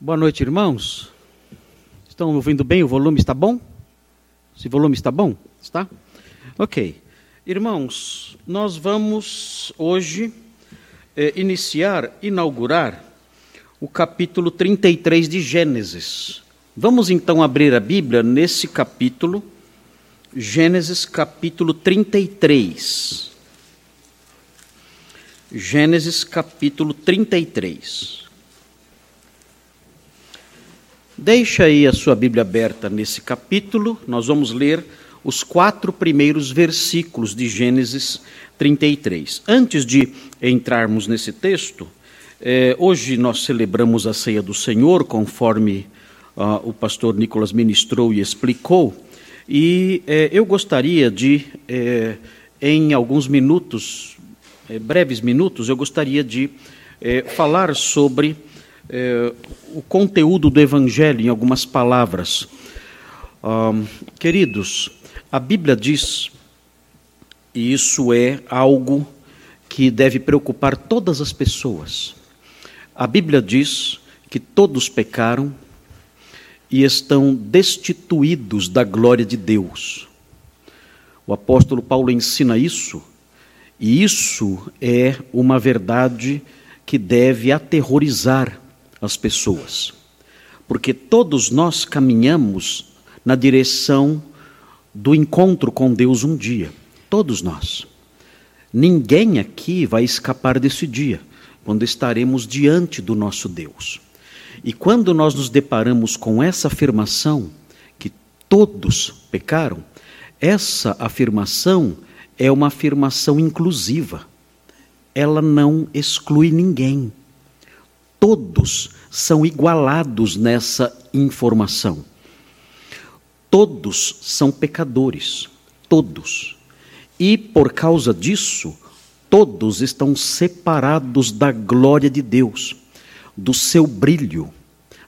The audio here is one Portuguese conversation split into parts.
Boa noite, irmãos. Estão ouvindo bem? O volume está bom? Esse volume está bom? Está? Ok. Irmãos, nós vamos hoje eh, iniciar, inaugurar o capítulo 33 de Gênesis. Vamos então abrir a Bíblia nesse capítulo, Gênesis capítulo 33. Gênesis capítulo 33. Deixa aí a sua Bíblia aberta nesse capítulo, nós vamos ler os quatro primeiros versículos de Gênesis 33. Antes de entrarmos nesse texto, eh, hoje nós celebramos a ceia do Senhor, conforme ah, o pastor Nicolas ministrou e explicou, e eh, eu gostaria de, eh, em alguns minutos, breves minutos, eu gostaria de falar sobre é, o conteúdo do Evangelho em algumas palavras. queridos, a Bíblia diz, e isso é algo que deve preocupar todas as pessoas. A Bíblia diz que todos pecaram e estão destituídos da glória de Deus. O apóstolo Paulo ensina isso, e isso é uma verdade que deve aterrorizar as pessoas, porque todos nós caminhamos na direção do encontro com Deus um dia, todos nós. Ninguém aqui vai escapar desse dia, quando estaremos diante do nosso Deus. E quando nós nos deparamos com essa afirmação, que todos pecaram, essa afirmação é uma afirmação inclusiva. Ela não exclui ninguém todos são igualados nessa informação. Todos são pecadores, todos. E por causa disso, todos estão separados da glória de Deus, do seu brilho,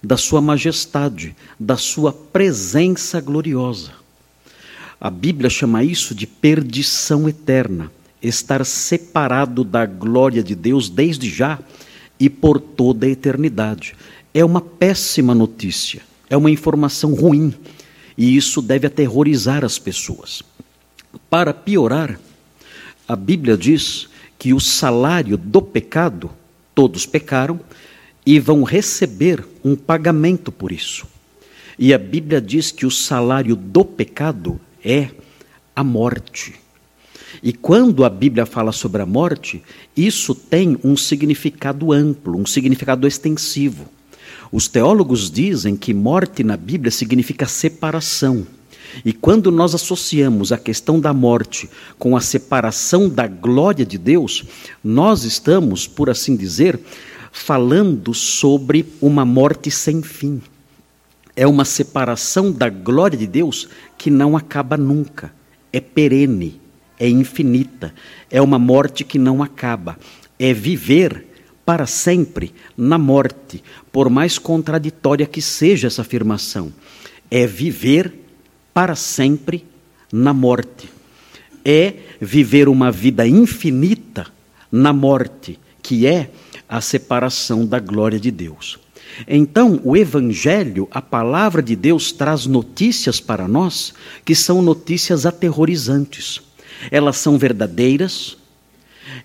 da sua majestade, da sua presença gloriosa. A Bíblia chama isso de perdição eterna, estar separado da glória de Deus desde já e por toda a eternidade. É uma péssima notícia, é uma informação ruim, e isso deve aterrorizar as pessoas. Para piorar, a Bíblia diz que o salário do pecado, todos pecaram, e vão receber um pagamento por isso. E a Bíblia diz que o salário do pecado é a morte. E quando a Bíblia fala sobre a morte, isso tem um significado amplo, um significado extensivo. Os teólogos dizem que morte na Bíblia significa separação. E quando nós associamos a questão da morte com a separação da glória de Deus, nós estamos, por assim dizer, falando sobre uma morte sem fim. É uma separação da glória de Deus que não acaba nunca, é perene é infinita, é uma morte que não acaba, é viver para sempre na morte, por mais contraditória que seja essa afirmação. É viver para sempre na morte. É viver uma vida infinita na morte, que é a separação da glória de Deus. Então, o Evangelho, a palavra de Deus, traz notícias para nós que são notícias aterrorizantes elas são verdadeiras,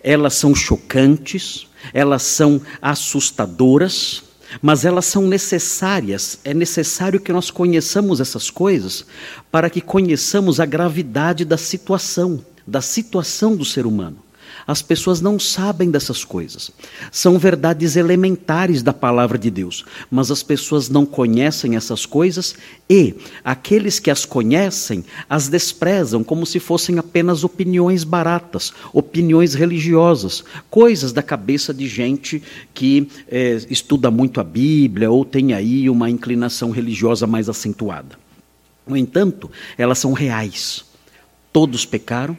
elas são chocantes, elas são assustadoras, mas elas são necessárias. É necessário que nós conheçamos essas coisas para que conheçamos a gravidade da situação, da situação do ser humano. As pessoas não sabem dessas coisas. São verdades elementares da palavra de Deus, mas as pessoas não conhecem essas coisas e aqueles que as conhecem as desprezam como se fossem apenas opiniões baratas, opiniões religiosas, coisas da cabeça de gente que é, estuda muito a Bíblia ou tem aí uma inclinação religiosa mais acentuada. No entanto, elas são reais. Todos pecaram,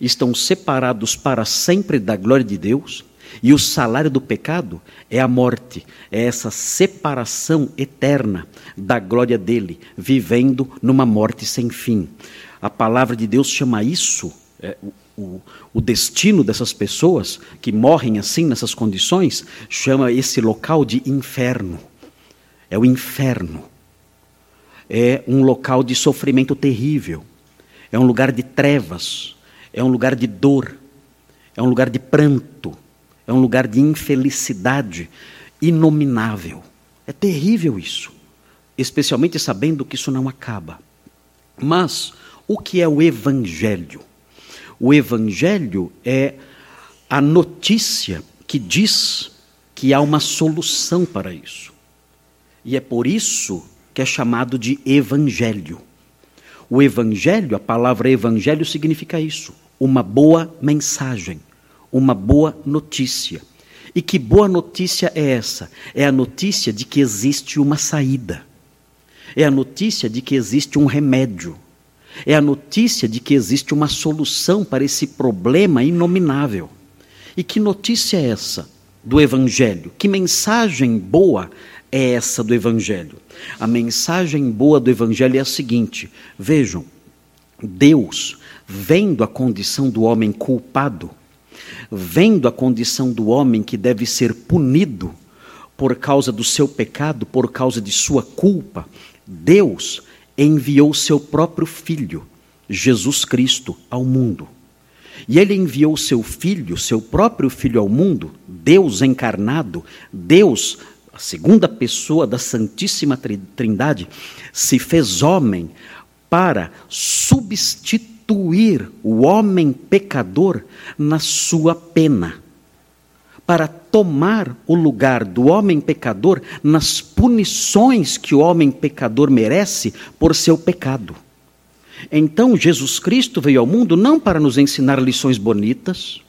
estão separados para sempre da glória de Deus, e o salário do pecado é a morte, é essa separação eterna da glória dele, vivendo numa morte sem fim. A palavra de Deus chama isso, é, o, o destino dessas pessoas que morrem assim, nessas condições, chama esse local de inferno. é o inferno, é um local de sofrimento terrível, é um lugar de trevas, é um lugar de dor, é um lugar de pranto, é um lugar de infelicidade inominável. É terrível isso, especialmente sabendo que isso não acaba. Mas o que é o Evangelho? O Evangelho é a notícia que diz que há uma solução para isso. E é por isso que é chamado de Evangelho. O Evangelho, a palavra Evangelho significa isso: uma boa mensagem, uma boa notícia. E que boa notícia é essa? É a notícia de que existe uma saída. É a notícia de que existe um remédio. É a notícia de que existe uma solução para esse problema inominável. E que notícia é essa do Evangelho? Que mensagem boa é essa do Evangelho? A mensagem boa do Evangelho é a seguinte: vejam, Deus, vendo a condição do homem culpado, vendo a condição do homem que deve ser punido por causa do seu pecado, por causa de sua culpa, Deus enviou seu próprio Filho, Jesus Cristo, ao mundo. E ele enviou seu filho, seu próprio filho ao mundo, Deus encarnado, Deus, a segunda pessoa da Santíssima Trindade, se fez homem para substituir o homem pecador na sua pena, para tomar o lugar do homem pecador nas punições que o homem pecador merece por seu pecado. Então, Jesus Cristo veio ao mundo não para nos ensinar lições bonitas.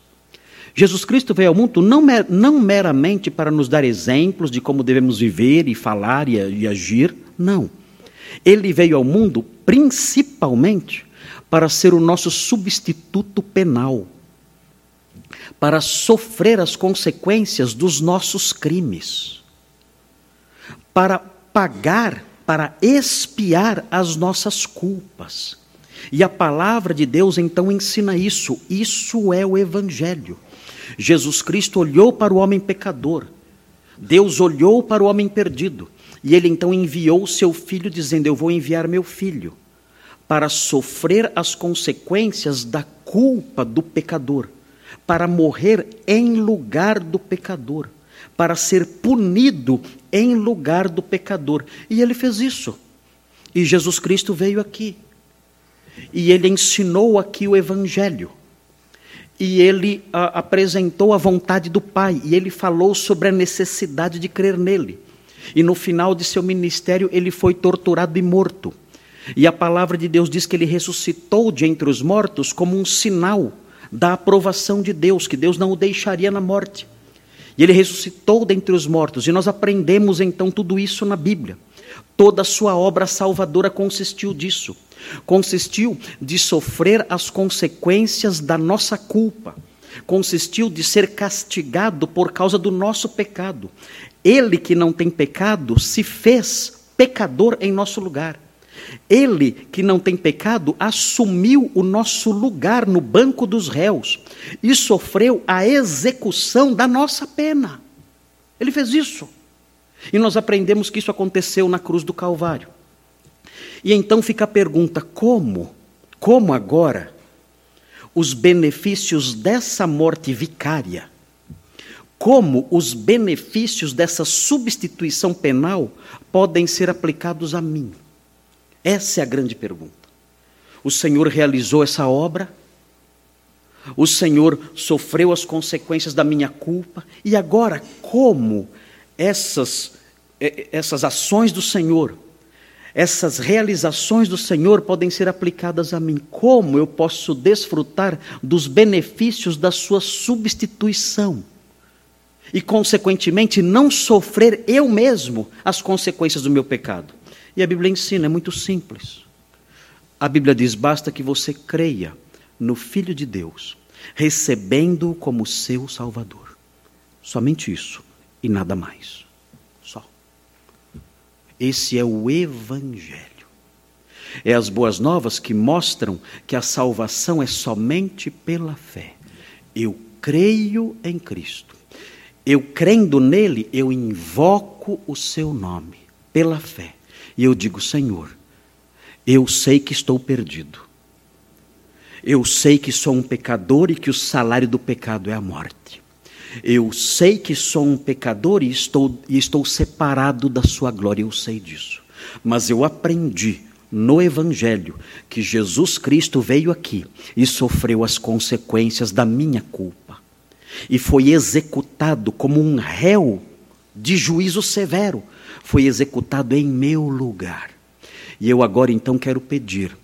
Jesus Cristo veio ao mundo não, não meramente para nos dar exemplos de como devemos viver e falar e, e agir. Não. Ele veio ao mundo principalmente para ser o nosso substituto penal, para sofrer as consequências dos nossos crimes, para pagar, para expiar as nossas culpas. E a palavra de Deus então ensina isso. Isso é o Evangelho. Jesus Cristo olhou para o homem pecador. Deus olhou para o homem perdido. E ele então enviou o seu filho, dizendo: Eu vou enviar meu filho para sofrer as consequências da culpa do pecador, para morrer em lugar do pecador, para ser punido em lugar do pecador. E ele fez isso. E Jesus Cristo veio aqui e ele ensinou aqui o Evangelho. E ele a, ah, apresentou a vontade do Pai, e ele falou sobre a necessidade de crer nele. E no final de seu ministério, ele foi torturado e morto. E a palavra de Deus diz que ele ressuscitou de entre os mortos como um sinal da aprovação de Deus, que Deus não o deixaria na morte. E ele ressuscitou dentre os mortos, e nós aprendemos então tudo isso na Bíblia. Toda a sua obra salvadora consistiu disso consistiu de sofrer as consequências da nossa culpa, consistiu de ser castigado por causa do nosso pecado. Ele que não tem pecado se fez pecador em nosso lugar. Ele que não tem pecado assumiu o nosso lugar no banco dos réus e sofreu a execução da nossa pena. Ele fez isso. E nós aprendemos que isso aconteceu na cruz do Calvário. E então fica a pergunta: como? Como agora os benefícios dessa morte vicária, como os benefícios dessa substituição penal podem ser aplicados a mim? Essa é a grande pergunta. O Senhor realizou essa obra, o Senhor sofreu as consequências da minha culpa, e agora, como essas, eh, essas ações do Senhor essas realizações do Senhor podem ser aplicadas a mim. Como eu posso desfrutar dos benefícios da sua substituição? E, consequentemente, não sofrer eu mesmo as consequências do meu pecado. E a Bíblia ensina, é muito simples. A Bíblia diz: basta que você creia no Filho de Deus, recebendo-o como seu Salvador. Somente isso e nada mais. Esse é o Evangelho. É as boas novas que mostram que a salvação é somente pela fé. Eu creio em Cristo. Eu crendo nele, eu invoco o seu nome. pela fé. E eu digo: Senhor, eu sei que estou perdido. Eu sei que sou um pecador e que o salário do pecado é a morte. Eu sei que sou um pecador e estou, e estou separado da Sua glória, eu sei disso. Mas eu aprendi no Evangelho que Jesus Cristo veio aqui e sofreu as consequências da minha culpa. E foi executado como um réu de juízo severo. Foi executado em meu lugar. E eu agora então quero pedir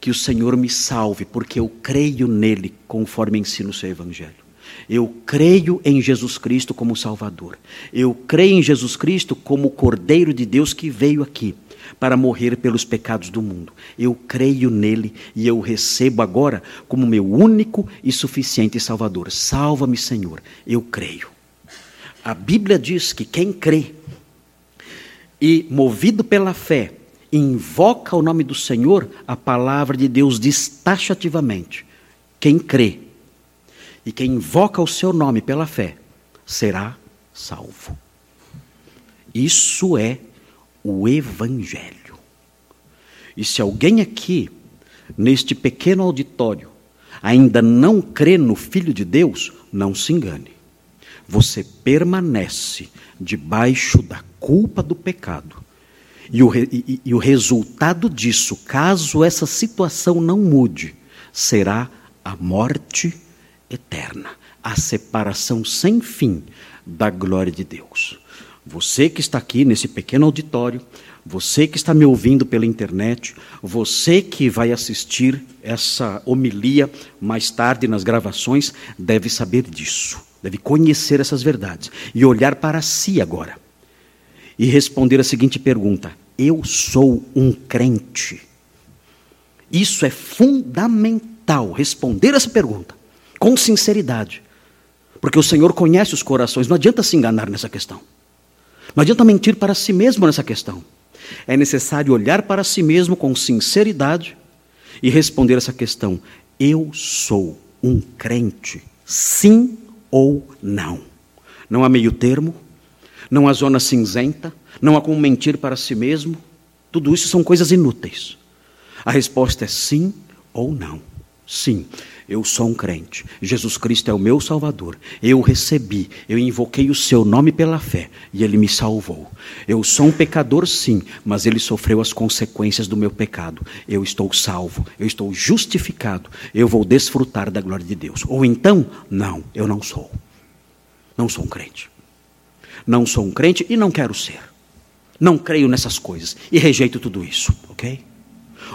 que o Senhor me salve, porque eu creio nele, conforme ensina o seu Evangelho. Eu creio em Jesus Cristo como Salvador. Eu creio em Jesus Cristo como o Cordeiro de Deus que veio aqui para morrer pelos pecados do mundo. Eu creio nele e eu recebo agora como meu único e suficiente Salvador. Salva-me, Senhor. Eu creio. A Bíblia diz que quem crê e movido pela fé invoca o nome do Senhor, a palavra de Deus diz taxativamente: quem crê e quem invoca o seu nome pela fé será salvo. Isso é o Evangelho. E se alguém aqui, neste pequeno auditório, ainda não crê no Filho de Deus, não se engane. Você permanece debaixo da culpa do pecado. E o, e, e o resultado disso, caso essa situação não mude, será a morte eterna, a separação sem fim da glória de Deus. Você que está aqui nesse pequeno auditório, você que está me ouvindo pela internet, você que vai assistir essa homilia mais tarde nas gravações, deve saber disso, deve conhecer essas verdades e olhar para si agora e responder a seguinte pergunta: Eu sou um crente? Isso é fundamental, responder essa pergunta com sinceridade, porque o Senhor conhece os corações, não adianta se enganar nessa questão. Não adianta mentir para si mesmo nessa questão. É necessário olhar para si mesmo com sinceridade e responder essa questão: eu sou um crente, sim ou não? Não há meio termo, não há zona cinzenta, não há como mentir para si mesmo. Tudo isso são coisas inúteis. A resposta é sim ou não. Sim, eu sou um crente. Jesus Cristo é o meu Salvador. Eu recebi, eu invoquei o seu nome pela fé e ele me salvou. Eu sou um pecador, sim, mas ele sofreu as consequências do meu pecado. Eu estou salvo, eu estou justificado. Eu vou desfrutar da glória de Deus. Ou então, não, eu não sou. Não sou um crente. Não sou um crente e não quero ser. Não creio nessas coisas e rejeito tudo isso, ok?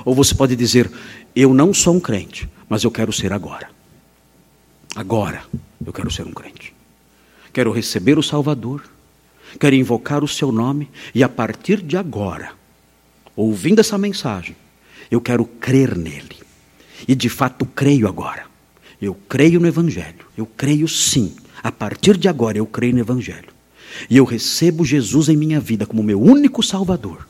Ou você pode dizer: Eu não sou um crente, mas eu quero ser agora. Agora eu quero ser um crente. Quero receber o Salvador, quero invocar o seu nome e a partir de agora, ouvindo essa mensagem, eu quero crer nele. E de fato creio agora. Eu creio no Evangelho. Eu creio sim. A partir de agora eu creio no Evangelho. E eu recebo Jesus em minha vida como meu único Salvador.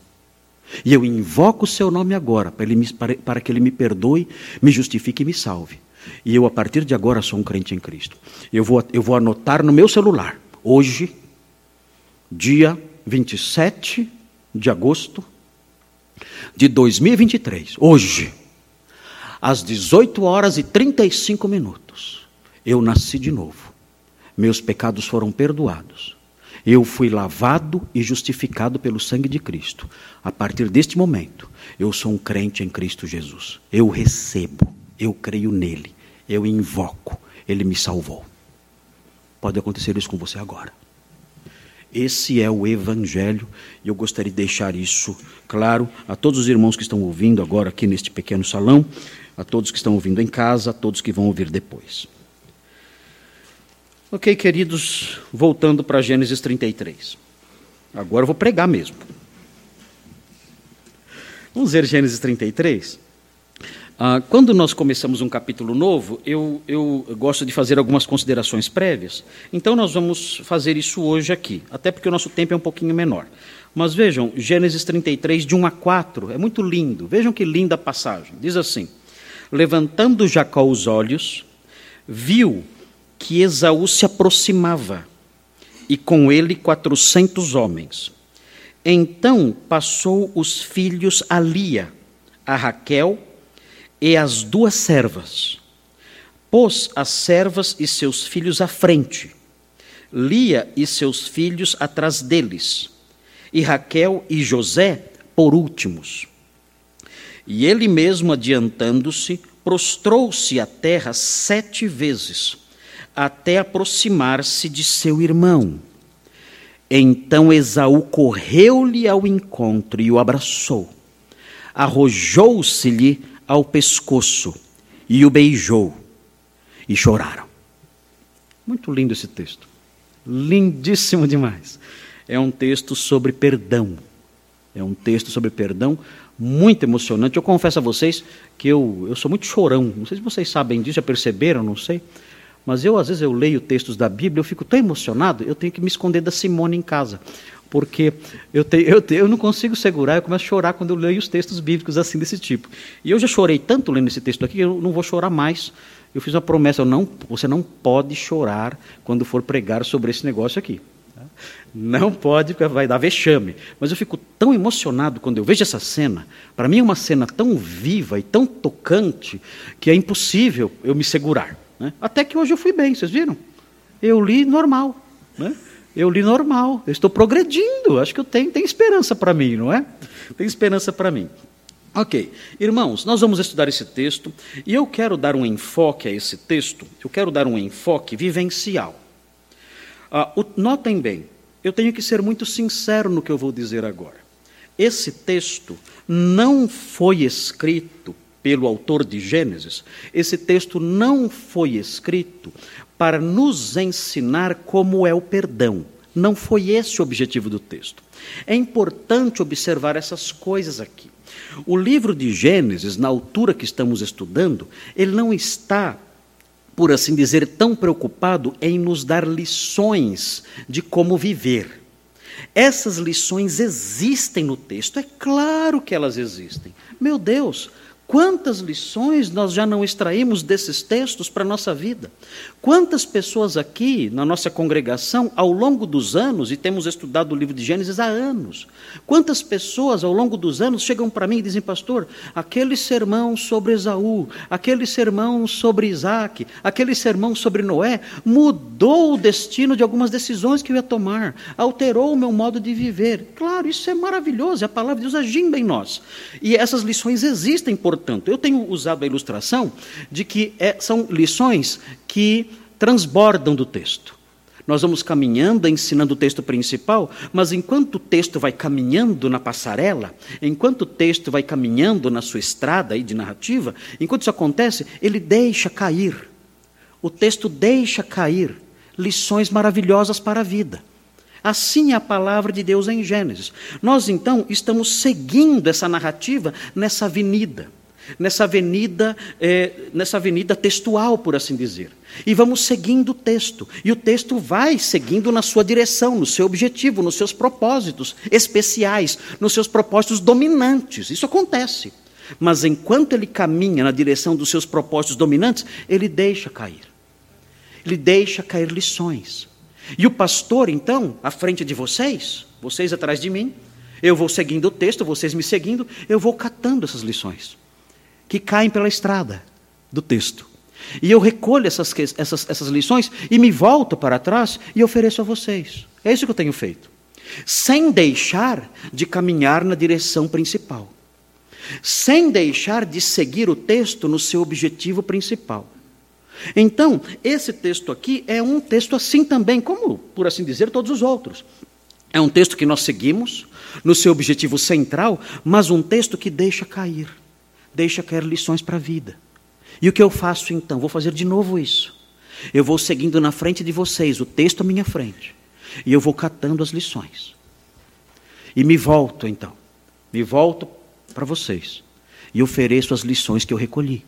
E eu invoco o seu nome agora, para, ele, para, para que ele me perdoe, me justifique e me salve. E eu, a partir de agora, sou um crente em Cristo. Eu vou, eu vou anotar no meu celular, hoje, dia 27 de agosto de 2023, hoje, às 18 horas e 35 minutos, eu nasci de novo. Meus pecados foram perdoados. Eu fui lavado e justificado pelo sangue de Cristo. A partir deste momento, eu sou um crente em Cristo Jesus. Eu recebo, eu creio nele, eu invoco, ele me salvou. Pode acontecer isso com você agora. Esse é o Evangelho e eu gostaria de deixar isso claro a todos os irmãos que estão ouvindo agora aqui neste pequeno salão, a todos que estão ouvindo em casa, a todos que vão ouvir depois. Ok, queridos, voltando para Gênesis 33. Agora eu vou pregar mesmo. Vamos ver Gênesis 33? Ah, quando nós começamos um capítulo novo, eu, eu gosto de fazer algumas considerações prévias. Então nós vamos fazer isso hoje aqui, até porque o nosso tempo é um pouquinho menor. Mas vejam, Gênesis 33, de 1 a 4, é muito lindo. Vejam que linda passagem. Diz assim: Levantando Jacó os olhos, viu que Esaú se aproximava, e com ele quatrocentos homens. Então passou os filhos a Lia, a Raquel e as duas servas. Pôs as servas e seus filhos à frente, Lia e seus filhos atrás deles, e Raquel e José por últimos. E ele mesmo, adiantando-se, prostrou-se à terra sete vezes, até aproximar-se de seu irmão. Então Esaú correu-lhe ao encontro e o abraçou. Arrojou-se-lhe ao pescoço e o beijou. E choraram. Muito lindo esse texto. Lindíssimo demais. É um texto sobre perdão. É um texto sobre perdão muito emocionante. Eu confesso a vocês que eu, eu sou muito chorão. Não sei se vocês sabem disso, já perceberam, não sei. Mas eu, às vezes, eu leio textos da Bíblia, eu fico tão emocionado, eu tenho que me esconder da Simone em casa. Porque eu, te, eu, te, eu não consigo segurar, eu começo a chorar quando eu leio os textos bíblicos assim, desse tipo. E eu já chorei tanto lendo esse texto aqui, que eu não vou chorar mais. Eu fiz uma promessa, eu não, você não pode chorar quando for pregar sobre esse negócio aqui. Não pode, porque vai dar vexame. Mas eu fico tão emocionado quando eu vejo essa cena. Para mim é uma cena tão viva e tão tocante que é impossível eu me segurar. Né? Até que hoje eu fui bem, vocês viram? Eu li normal. Né? Eu li normal, eu estou progredindo. Acho que eu tenho, tem esperança para mim, não é? Tem esperança para mim. Ok, irmãos, nós vamos estudar esse texto e eu quero dar um enfoque a esse texto, eu quero dar um enfoque vivencial. Ah, o, notem bem, eu tenho que ser muito sincero no que eu vou dizer agora. Esse texto não foi escrito pelo autor de Gênesis, esse texto não foi escrito para nos ensinar como é o perdão. Não foi esse o objetivo do texto. É importante observar essas coisas aqui. O livro de Gênesis, na altura que estamos estudando, ele não está, por assim dizer, tão preocupado em nos dar lições de como viver. Essas lições existem no texto, é claro que elas existem. Meu Deus, Quantas lições nós já não extraímos desses textos para a nossa vida? Quantas pessoas aqui na nossa congregação, ao longo dos anos, e temos estudado o livro de Gênesis há anos, quantas pessoas ao longo dos anos chegam para mim e dizem, pastor, aquele sermão sobre Esaú, aquele sermão sobre Isaac, aquele sermão sobre Noé, mudou o destino de algumas decisões que eu ia tomar, alterou o meu modo de viver. Claro, isso é maravilhoso, é a palavra de Deus agindo em nós. E essas lições existem, por Portanto, eu tenho usado a ilustração de que é, são lições que transbordam do texto. Nós vamos caminhando, ensinando o texto principal, mas enquanto o texto vai caminhando na passarela, enquanto o texto vai caminhando na sua estrada aí de narrativa, enquanto isso acontece, ele deixa cair. O texto deixa cair lições maravilhosas para a vida. Assim é a palavra de Deus em Gênesis. Nós então estamos seguindo essa narrativa nessa avenida nessa avenida, é, nessa avenida textual, por assim dizer. E vamos seguindo o texto. E o texto vai seguindo na sua direção, no seu objetivo, nos seus propósitos especiais, nos seus propósitos dominantes. Isso acontece. Mas enquanto ele caminha na direção dos seus propósitos dominantes, ele deixa cair. Ele deixa cair lições. E o pastor, então, à frente de vocês, vocês atrás de mim, eu vou seguindo o texto, vocês me seguindo, eu vou catando essas lições que caem pela estrada do texto. E eu recolho essas, essas, essas lições e me volto para trás e ofereço a vocês. É isso que eu tenho feito. Sem deixar de caminhar na direção principal. Sem deixar de seguir o texto no seu objetivo principal. Então, esse texto aqui é um texto assim também, como, por assim dizer, todos os outros. É um texto que nós seguimos no seu objetivo central, mas um texto que deixa cair deixa cair lições para a vida. E o que eu faço então? Vou fazer de novo isso. Eu vou seguindo na frente de vocês, o texto à minha frente. E eu vou catando as lições. E me volto então. Me volto para vocês. E ofereço as lições que eu recolhi.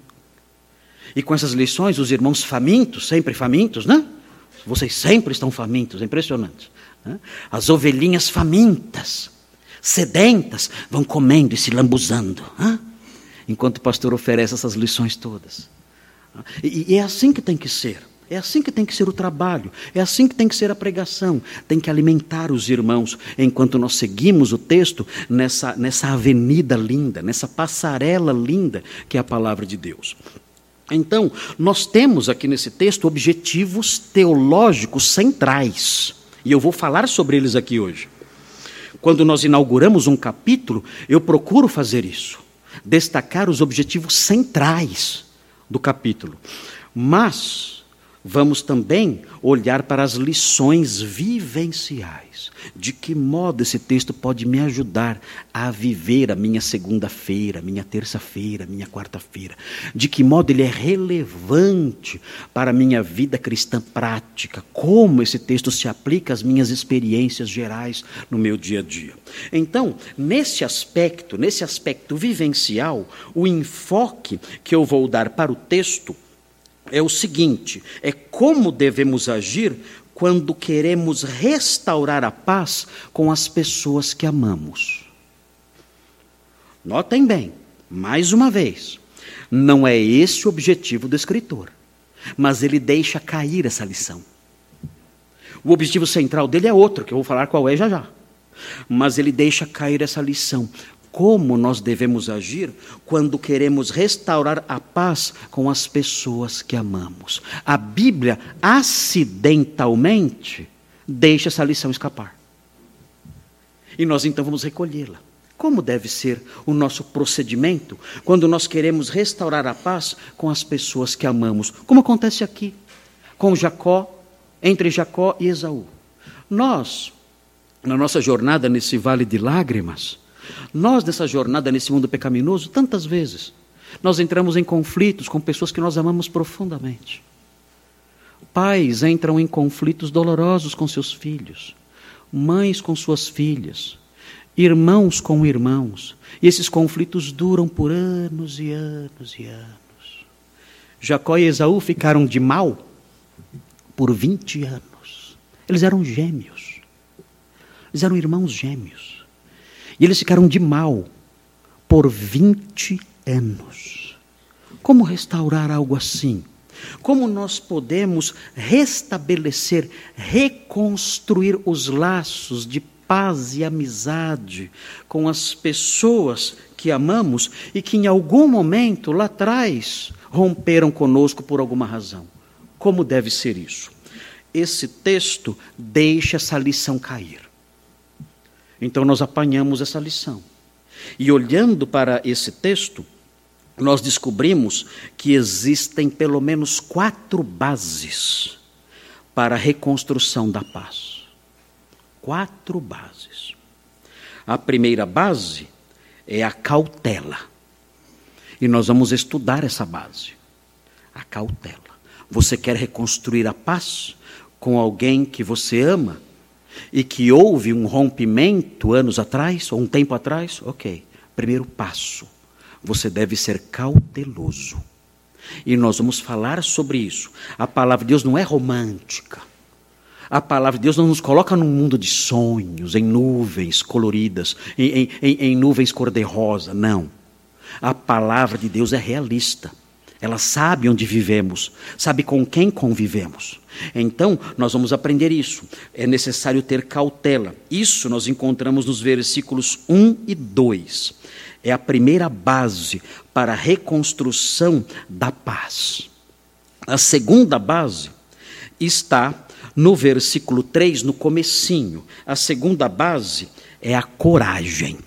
E com essas lições, os irmãos famintos, sempre famintos, né? Vocês sempre estão famintos, é impressionante. Né? As ovelhinhas famintas, sedentas, vão comendo e se lambuzando. Né? Enquanto o pastor oferece essas lições todas. E, e é assim que tem que ser. É assim que tem que ser o trabalho, é assim que tem que ser a pregação. Tem que alimentar os irmãos enquanto nós seguimos o texto nessa, nessa avenida linda, nessa passarela linda que é a palavra de Deus. Então, nós temos aqui nesse texto objetivos teológicos centrais, e eu vou falar sobre eles aqui hoje. Quando nós inauguramos um capítulo, eu procuro fazer isso, destacar os objetivos centrais do capítulo. Mas vamos também olhar para as lições vivenciais. De que modo esse texto pode me ajudar a viver a minha segunda-feira, minha terça-feira, minha quarta-feira? De que modo ele é relevante para a minha vida cristã prática? Como esse texto se aplica às minhas experiências gerais no meu dia a dia? Então, nesse aspecto, nesse aspecto vivencial, o enfoque que eu vou dar para o texto é o seguinte: é como devemos agir quando queremos restaurar a paz com as pessoas que amamos. Notem bem, mais uma vez, não é esse o objetivo do escritor, mas ele deixa cair essa lição. O objetivo central dele é outro, que eu vou falar qual é já já. Mas ele deixa cair essa lição como nós devemos agir quando queremos restaurar a paz com as pessoas que amamos. A Bíblia, acidentalmente, deixa essa lição escapar. E nós então vamos recolhê-la. Como deve ser o nosso procedimento quando nós queremos restaurar a paz com as pessoas que amamos? Como acontece aqui, com Jacó, entre Jacó e Esaú. Nós, na nossa jornada nesse vale de lágrimas, nós, nessa jornada, nesse mundo pecaminoso, tantas vezes, nós entramos em conflitos com pessoas que nós amamos profundamente. Pais entram em conflitos dolorosos com seus filhos, mães com suas filhas, irmãos com irmãos, e esses conflitos duram por anos e anos e anos. Jacó e Esaú ficaram de mal por 20 anos. Eles eram gêmeos. Eles eram irmãos gêmeos. E eles ficaram de mal por 20 anos. Como restaurar algo assim? Como nós podemos restabelecer, reconstruir os laços de paz e amizade com as pessoas que amamos e que em algum momento lá atrás romperam conosco por alguma razão? Como deve ser isso? Esse texto deixa essa lição cair. Então nós apanhamos essa lição. E olhando para esse texto, nós descobrimos que existem pelo menos quatro bases para a reconstrução da paz. Quatro bases. A primeira base é a cautela. E nós vamos estudar essa base. A cautela. Você quer reconstruir a paz com alguém que você ama? E que houve um rompimento anos atrás, ou um tempo atrás, ok. Primeiro passo, você deve ser cauteloso. E nós vamos falar sobre isso. A palavra de Deus não é romântica. A palavra de Deus não nos coloca num mundo de sonhos, em nuvens coloridas, em, em, em nuvens cor-de-rosa. Não. A palavra de Deus é realista. Ela sabe onde vivemos, sabe com quem convivemos. Então, nós vamos aprender isso. É necessário ter cautela. Isso nós encontramos nos versículos 1 e 2. É a primeira base para a reconstrução da paz. A segunda base está no versículo 3, no comecinho. A segunda base é a coragem.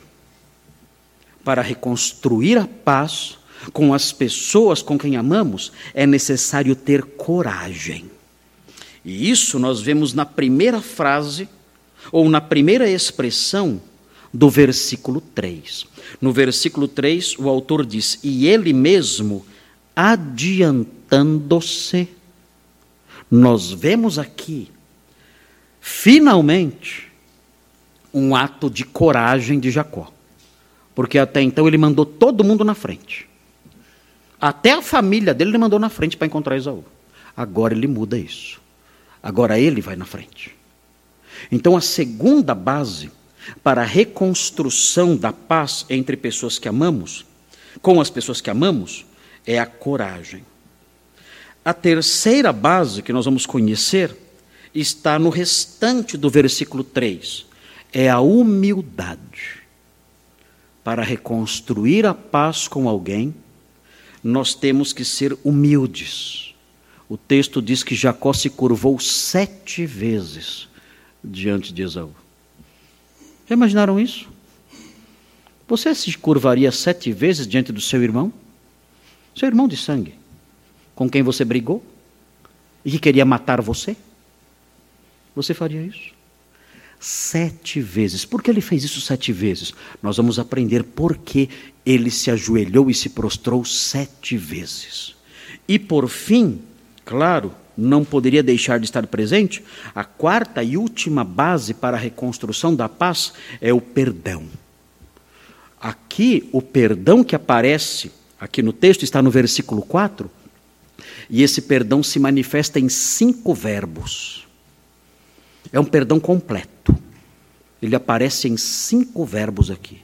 Para reconstruir a paz, com as pessoas com quem amamos, é necessário ter coragem. E isso nós vemos na primeira frase, ou na primeira expressão do versículo 3. No versículo 3, o autor diz: E ele mesmo, adiantando-se, nós vemos aqui, finalmente, um ato de coragem de Jacó. Porque até então ele mandou todo mundo na frente. Até a família dele ele mandou na frente para encontrar Esaú. Agora ele muda isso. Agora ele vai na frente. Então a segunda base para a reconstrução da paz entre pessoas que amamos, com as pessoas que amamos, é a coragem. A terceira base que nós vamos conhecer está no restante do versículo 3. É a humildade. Para reconstruir a paz com alguém, nós temos que ser humildes. O texto diz que Jacó se curvou sete vezes diante de Esaú. Já imaginaram isso? Você se curvaria sete vezes diante do seu irmão? Seu irmão de sangue, com quem você brigou e que queria matar você? Você faria isso? Sete vezes. Por que ele fez isso sete vezes? Nós vamos aprender por que ele se ajoelhou e se prostrou sete vezes. E por fim, claro, não poderia deixar de estar presente, a quarta e última base para a reconstrução da paz é o perdão. Aqui, o perdão que aparece aqui no texto está no versículo 4, e esse perdão se manifesta em cinco verbos. É um perdão completo. Ele aparece em cinco verbos aqui.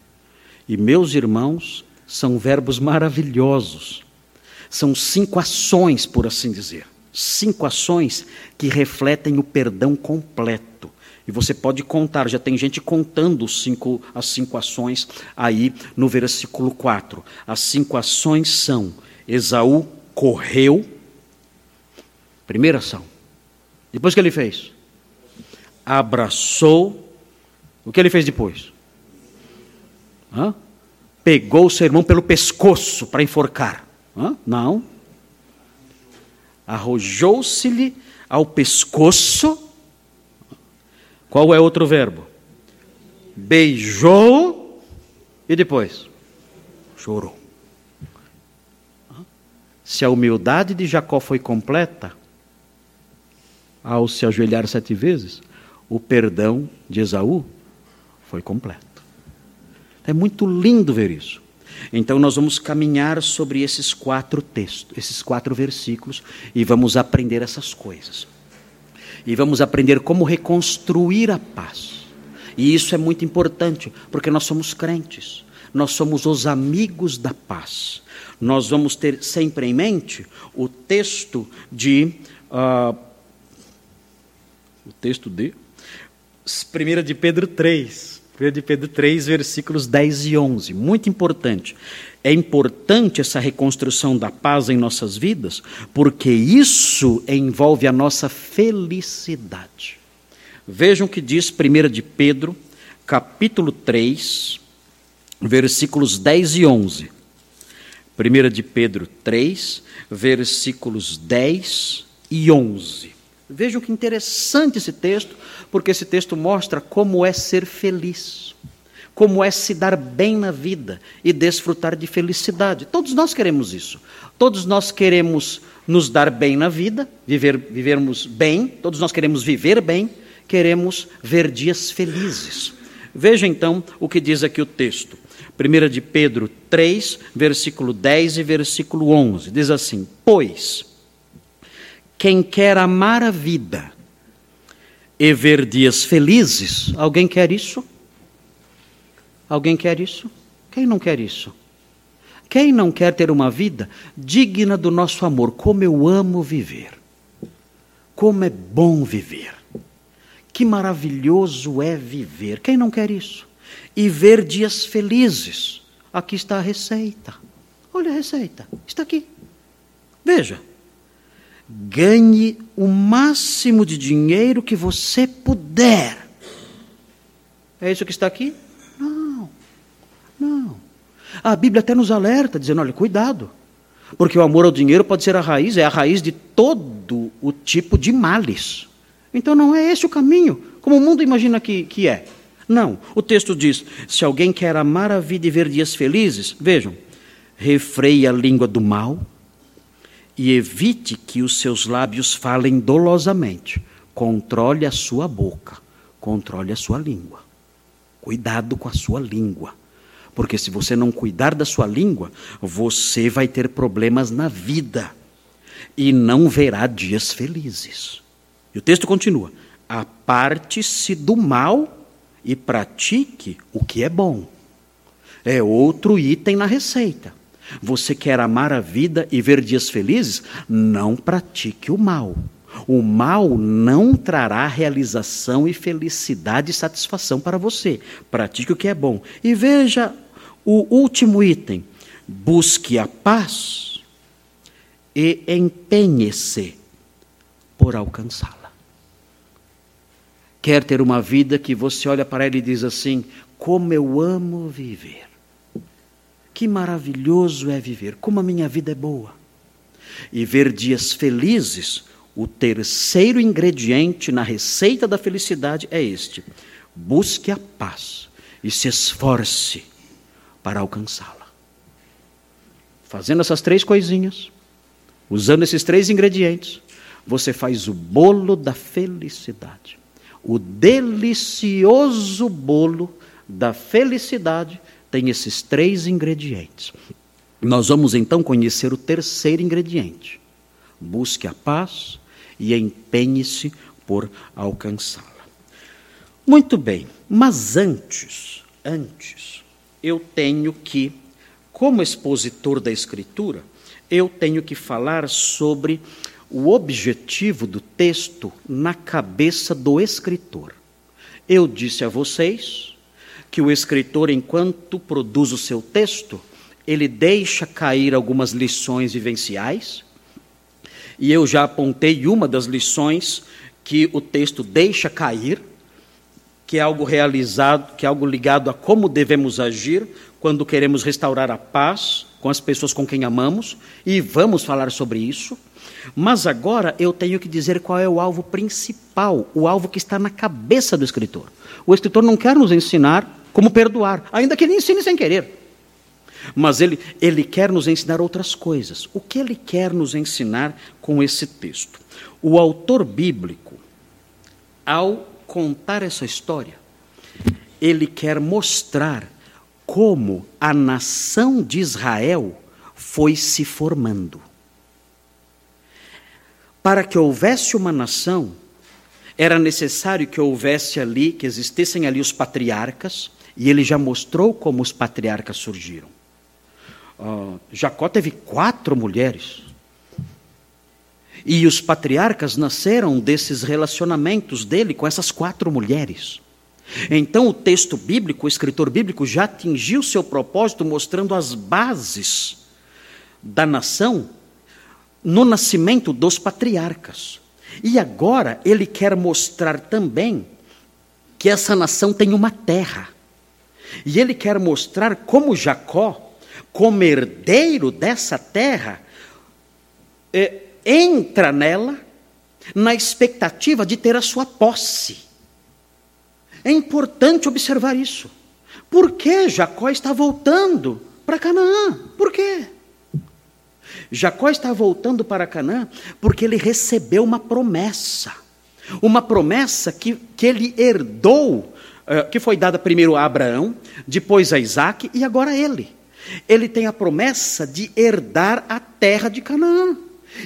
E, meus irmãos, são verbos maravilhosos. São cinco ações, por assim dizer. Cinco ações que refletem o perdão completo. E você pode contar, já tem gente contando cinco, as cinco ações aí no versículo 4. As cinco ações são: Esaú correu, primeira ação. Depois que ele fez? Abraçou. O que ele fez depois? Hã? Pegou o seu irmão pelo pescoço para enforcar. Hã? Não. Arrojou-se-lhe ao pescoço qual é outro verbo? Beijou e depois chorou. Se a humildade de Jacó foi completa, ao se ajoelhar sete vezes, o perdão de Esaú foi completo. É muito lindo ver isso. Então nós vamos caminhar sobre esses quatro textos, esses quatro versículos e vamos aprender essas coisas e vamos aprender como reconstruir a paz. E isso é muito importante, porque nós somos crentes, nós somos os amigos da paz. Nós vamos ter sempre em mente o texto de. Uh, o texto de. 1 de Pedro 3. 1 de Pedro 3, versículos 10 e 11. Muito importante. É importante essa reconstrução da paz em nossas vidas, porque isso envolve a nossa felicidade. Vejam o que diz 1 de Pedro, capítulo 3, versículos 10 e 11. 1 de Pedro 3, versículos 10 e 11. Vejam que interessante esse texto, porque esse texto mostra como é ser feliz como é se dar bem na vida e desfrutar de felicidade. Todos nós queremos isso. Todos nós queremos nos dar bem na vida, viver, vivermos bem, todos nós queremos viver bem, queremos ver dias felizes. Veja então o que diz aqui o texto. 1 de Pedro 3, versículo 10 e versículo 11. Diz assim: Pois, quem quer amar a vida e ver dias felizes, alguém quer isso? Alguém quer isso? Quem não quer isso? Quem não quer ter uma vida digna do nosso amor? Como eu amo viver. Como é bom viver. Que maravilhoso é viver. Quem não quer isso? E ver dias felizes. Aqui está a receita. Olha a receita. Está aqui. Veja. Ganhe o máximo de dinheiro que você puder. É isso que está aqui? Não. A Bíblia até nos alerta, dizendo: olha, cuidado. Porque o amor ao dinheiro pode ser a raiz, é a raiz de todo o tipo de males. Então não é esse o caminho, como o mundo imagina que, que é. Não. O texto diz: se alguém quer amar a vida e ver dias felizes, vejam, refreie a língua do mal e evite que os seus lábios falem dolosamente. Controle a sua boca, controle a sua língua. Cuidado com a sua língua. Porque se você não cuidar da sua língua, você vai ter problemas na vida e não verá dias felizes. E o texto continua: aparte-se do mal e pratique o que é bom. É outro item na receita. Você quer amar a vida e ver dias felizes? Não pratique o mal. O mal não trará realização e felicidade e satisfação para você. Pratique o que é bom. E veja o último item: busque a paz e empenhe-se por alcançá-la. Quer ter uma vida que você olha para ela e diz assim: como eu amo viver. Que maravilhoso é viver, como a minha vida é boa. E ver dias felizes, o terceiro ingrediente na receita da felicidade é este: busque a paz e se esforce para alcançá-la. Fazendo essas três coisinhas, usando esses três ingredientes, você faz o bolo da felicidade. O delicioso bolo da felicidade tem esses três ingredientes. Nós vamos então conhecer o terceiro ingrediente. Busque a paz e empenhe-se por alcançá-la. Muito bem, mas antes, antes, eu tenho que, como expositor da Escritura, eu tenho que falar sobre o objetivo do texto na cabeça do escritor. Eu disse a vocês que o escritor, enquanto produz o seu texto, ele deixa cair algumas lições vivenciais, e eu já apontei uma das lições que o texto deixa cair, que é algo realizado, que é algo ligado a como devemos agir quando queremos restaurar a paz com as pessoas com quem amamos, e vamos falar sobre isso. Mas agora eu tenho que dizer qual é o alvo principal, o alvo que está na cabeça do escritor. O escritor não quer nos ensinar como perdoar, ainda que ele ensine sem querer. Mas ele, ele quer nos ensinar outras coisas. O que ele quer nos ensinar com esse texto? O autor bíblico, ao contar essa história, ele quer mostrar como a nação de Israel foi se formando. Para que houvesse uma nação, era necessário que houvesse ali, que existissem ali os patriarcas, e ele já mostrou como os patriarcas surgiram. Uh, Jacó teve quatro mulheres. E os patriarcas nasceram desses relacionamentos dele com essas quatro mulheres. Então, o texto bíblico, o escritor bíblico, já atingiu seu propósito mostrando as bases da nação no nascimento dos patriarcas. E agora ele quer mostrar também que essa nação tem uma terra. E ele quer mostrar como Jacó, como herdeiro dessa terra, é, entra nela na expectativa de ter a sua posse. É importante observar isso. Por que Jacó está voltando para Canaã? Por quê? Jacó está voltando para Canaã porque ele recebeu uma promessa. Uma promessa que, que ele herdou que foi dada primeiro a Abraão, depois a Isaac e agora a ele. Ele tem a promessa de herdar a terra de Canaã.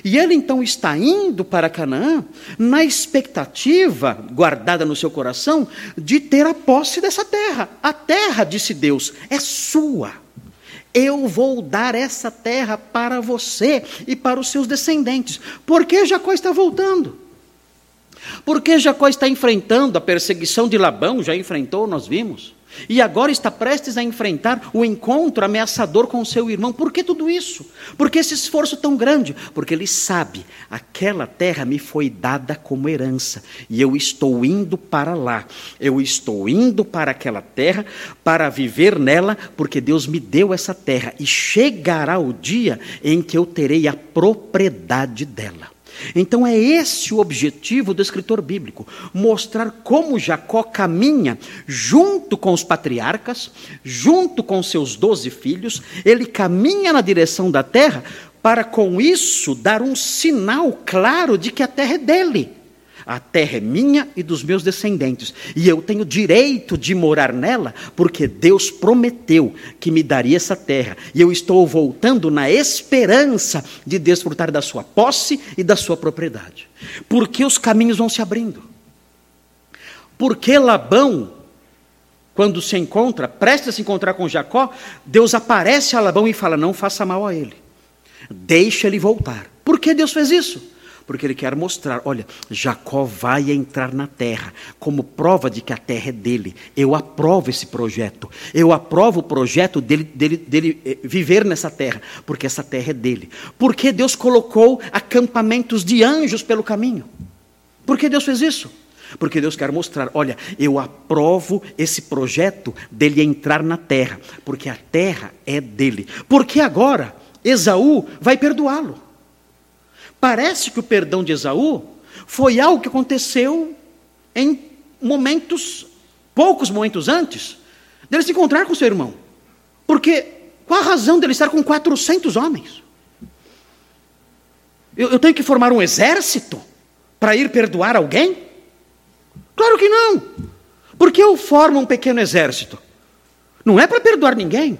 E ele então está indo para Canaã na expectativa, guardada no seu coração, de ter a posse dessa terra. A terra, disse Deus, é sua. Eu vou dar essa terra para você e para os seus descendentes. Por que Jacó está voltando? Porque Jacó está enfrentando a perseguição de Labão, já enfrentou, nós vimos. E agora está prestes a enfrentar o encontro ameaçador com seu irmão. Por que tudo isso? Por que esse esforço tão grande? Porque ele sabe, aquela terra me foi dada como herança, e eu estou indo para lá. Eu estou indo para aquela terra para viver nela, porque Deus me deu essa terra, e chegará o dia em que eu terei a propriedade dela. Então é esse o objetivo do escritor bíblico: mostrar como Jacó caminha junto com os patriarcas, junto com seus doze filhos, ele caminha na direção da terra para com isso dar um sinal claro de que a terra é dele. A terra é minha e dos meus descendentes, e eu tenho direito de morar nela, porque Deus prometeu que me daria essa terra, e eu estou voltando na esperança de desfrutar da sua posse e da sua propriedade. Porque os caminhos vão se abrindo. Porque Labão quando se encontra, presta a se encontrar com Jacó, Deus aparece a Labão e fala: Não faça mal a ele, deixa ele voltar. Por que Deus fez isso? Porque ele quer mostrar: olha, Jacó vai entrar na terra, como prova de que a terra é dele. Eu aprovo esse projeto, eu aprovo o projeto dele, dele, dele eh, viver nessa terra, porque essa terra é dele. Porque Deus colocou acampamentos de anjos pelo caminho? Por que Deus fez isso? Porque Deus quer mostrar: olha, eu aprovo esse projeto dele entrar na terra, porque a terra é dele. Porque agora Esaú vai perdoá-lo. Parece que o perdão de Esaú foi algo que aconteceu em momentos, poucos momentos antes, dele se encontrar com seu irmão. Porque qual a razão dele estar com 400 homens? Eu, eu tenho que formar um exército para ir perdoar alguém? Claro que não. Porque eu formo um pequeno exército? Não é para perdoar ninguém.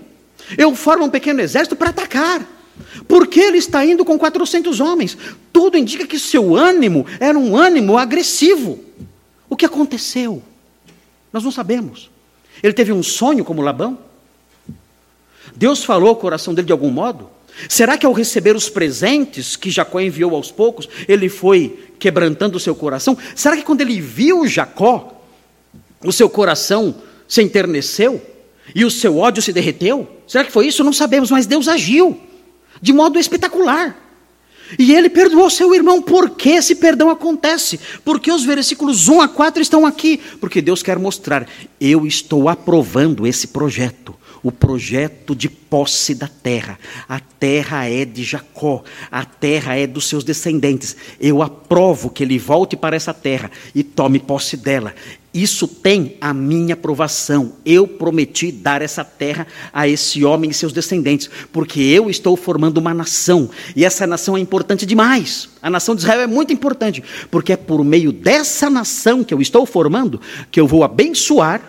Eu formo um pequeno exército para atacar. Porque ele está indo com 400 homens? Tudo indica que seu ânimo era um ânimo agressivo. O que aconteceu? Nós não sabemos. Ele teve um sonho como Labão? Deus falou ao coração dele de algum modo? Será que ao receber os presentes que Jacó enviou aos poucos, ele foi quebrantando o seu coração? Será que quando ele viu Jacó, o seu coração se enterneceu e o seu ódio se derreteu? Será que foi isso? Não sabemos, mas Deus agiu de modo espetacular. E ele perdoou seu irmão. Por que esse perdão acontece? Porque os versículos 1 a 4 estão aqui. Porque Deus quer mostrar: eu estou aprovando esse projeto. O projeto de posse da terra. A terra é de Jacó, a terra é dos seus descendentes. Eu aprovo que ele volte para essa terra e tome posse dela. Isso tem a minha aprovação. Eu prometi dar essa terra a esse homem e seus descendentes, porque eu estou formando uma nação, e essa nação é importante demais. A nação de Israel é muito importante, porque é por meio dessa nação que eu estou formando que eu vou abençoar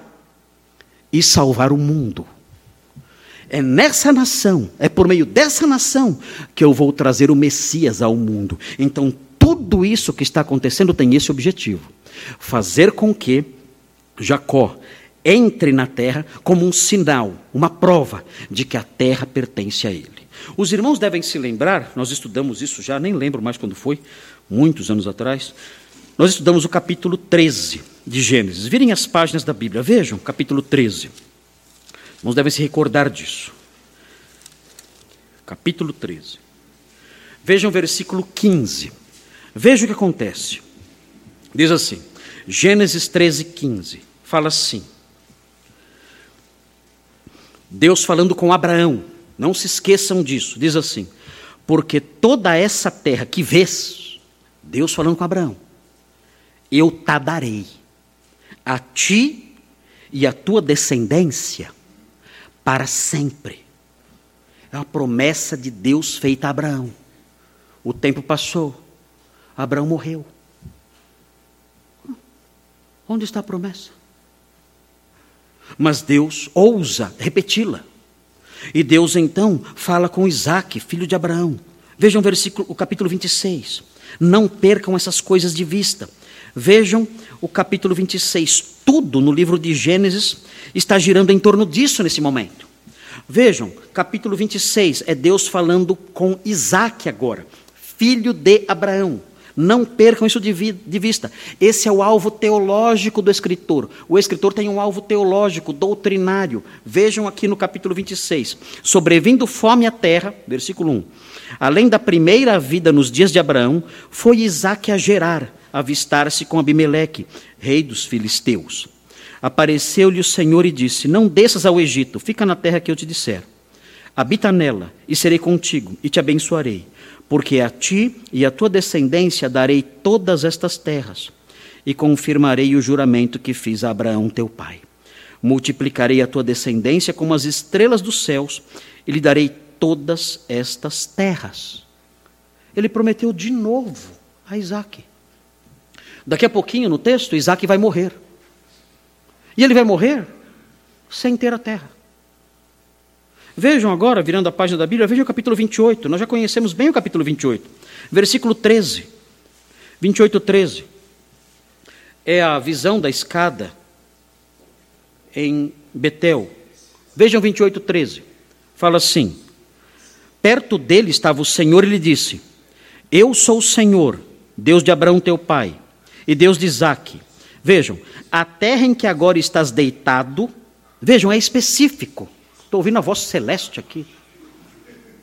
e salvar o mundo. É nessa nação, é por meio dessa nação que eu vou trazer o Messias ao mundo. Então, tudo isso que está acontecendo tem esse objetivo fazer com que Jacó entre na terra como um sinal, uma prova de que a terra pertence a ele. Os irmãos devem se lembrar, nós estudamos isso já, nem lembro mais quando foi, muitos anos atrás. Nós estudamos o capítulo 13 de Gênesis. Virem as páginas da Bíblia, vejam, capítulo 13. Os irmãos devem se recordar disso. Capítulo 13. Vejam o versículo 15. Veja o que acontece. Diz assim: Gênesis 13, 15, fala assim. Deus falando com Abraão, não se esqueçam disso, diz assim: porque toda essa terra que vês, Deus falando com Abraão, eu te darei a ti e a tua descendência para sempre. É uma promessa de Deus feita a Abraão. O tempo passou, Abraão morreu. Onde está a promessa? Mas Deus ousa repeti-la. E Deus então fala com Isaac, filho de Abraão. Vejam o versículo, o capítulo 26. Não percam essas coisas de vista. Vejam o capítulo 26. Tudo no livro de Gênesis está girando em torno disso nesse momento. Vejam, capítulo 26 é Deus falando com Isaac agora, filho de Abraão. Não percam isso de, vista. Esse é o alvo teológico do escritor. O escritor tem um alvo teológico, doutrinário. Vejam aqui no capítulo 26. Sobrevindo fome à terra, versículo 1. Além da primeira vida nos dias de Abraão, foi Isaac a gerar, avistar-se com Abimeleque, rei dos filisteus. Apareceu-lhe o Senhor e disse: Não desças ao Egito, fica na terra que eu te disser. Habita nela, e serei contigo, e te abençoarei porque a ti e à tua descendência darei todas estas terras, e confirmarei o juramento que fiz a Abraão teu pai. Multiplicarei a tua descendência como as estrelas dos céus, e lhe darei todas estas terras. Ele prometeu de novo a Isaac. Daqui a pouquinho no texto, Isaac vai morrer. E ele vai morrer sem ter a terra. Vejam agora, virando a página da Bíblia, vejam o capítulo 28. Nós já conhecemos bem o capítulo 28. Versículo 13. 28, 13. É a visão da escada em Betel. Vejam 28, 13. Fala assim: Perto dele estava o Senhor e lhe disse: Eu sou o Senhor, Deus de Abraão teu pai, e Deus de Isaque. Vejam, a terra em que agora estás deitado, vejam, é específico. Estou ouvindo a voz celeste aqui,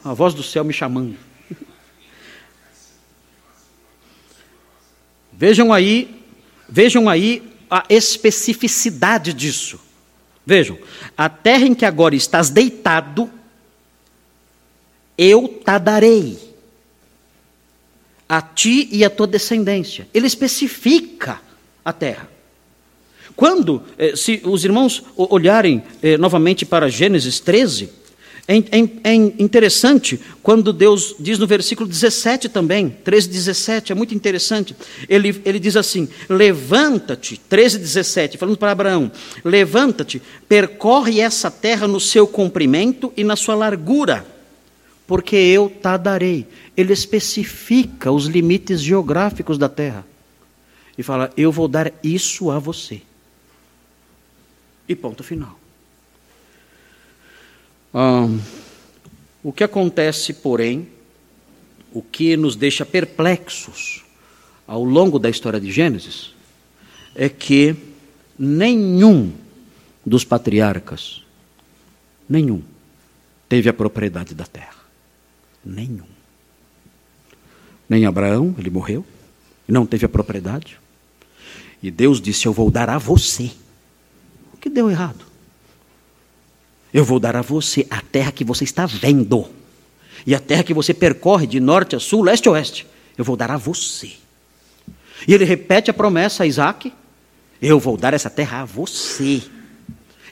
a voz do céu me chamando. Vejam aí, vejam aí a especificidade disso. Vejam, a terra em que agora estás deitado, eu te darei a ti e a tua descendência. Ele especifica a terra. Quando, eh, se os irmãos olharem eh, novamente para Gênesis 13, é, é, é, interessante quando Deus diz no versículo 17 também, 13, 17, é muito interessante. Ele, ele diz assim: Levanta-te, 13, 17, falando para Abraão: Levanta-te, percorre essa terra no seu comprimento e na sua largura, porque eu te darei. Ele especifica os limites geográficos da terra e fala: Eu vou dar isso a você. E ponto final. o que acontece, porém, o que nos deixa perplexos ao longo da história de Gênesis, é que nenhum dos patriarcas, nenhum, teve a propriedade da terra. Nenhum. Nem Abraão, ele morreu, não teve a propriedade. E Deus disse: Eu vou dar a você. Que deu errado? Eu vou dar a você a terra que você está vendo. E a terra que você percorre de norte a sul, leste a oeste. Eu vou dar a você. E ele repete a promessa a Isaac: Eu vou dar essa terra a você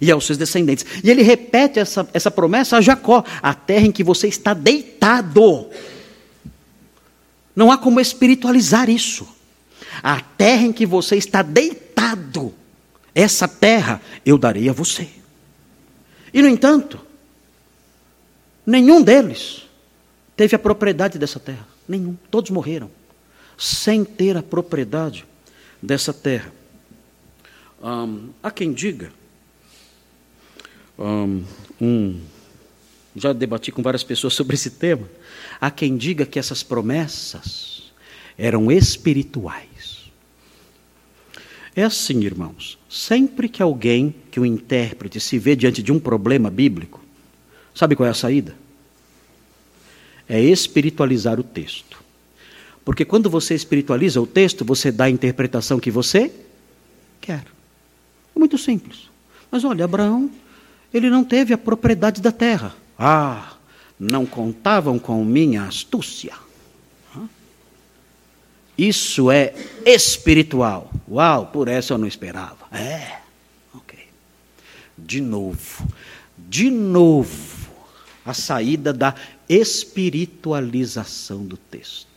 e aos seus descendentes. E ele repete essa, essa promessa a Jacó: A terra em que você está deitado. Não há como espiritualizar isso. A terra em que você está deitado, essa terra eu darei a você. E, no entanto, nenhum deles teve a propriedade dessa terra. Nenhum. Todos morreram sem ter a propriedade dessa terra. Um, há quem diga, um, já debati com várias pessoas sobre esse tema, há quem diga que essas promessas eram espirituais. É assim, irmãos. Sempre que alguém, que o intérprete, se vê diante de um problema bíblico, sabe qual é a saída? É espiritualizar o texto. Porque quando você espiritualiza o texto, você dá a interpretação que você quer. É muito simples. Mas olha, Abraão, ele não teve a propriedade da terra. Ah, não contavam com minha astúcia. Isso é espiritual. Uau, por essa eu não esperava. É, ok. De novo, de novo, a saída da espiritualização do texto.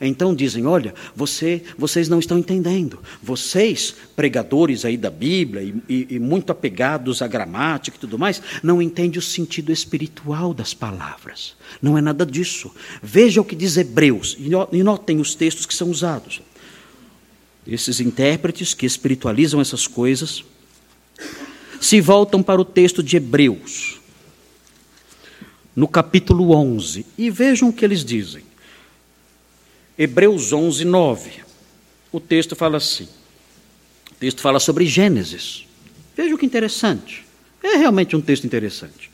Então dizem: olha, você, vocês não estão entendendo. Vocês, pregadores aí da Bíblia e, e, e muito apegados à gramática e tudo mais, não entendem o sentido espiritual das palavras. Não é nada disso. Veja o que diz Hebreus e notem os textos que são usados. Esses intérpretes que espiritualizam essas coisas se voltam para o texto de Hebreus, no capítulo 11, e vejam o que eles dizem. Hebreus 11, 9. O texto fala assim. O texto fala sobre Gênesis. Vejam que interessante. É realmente um texto interessante.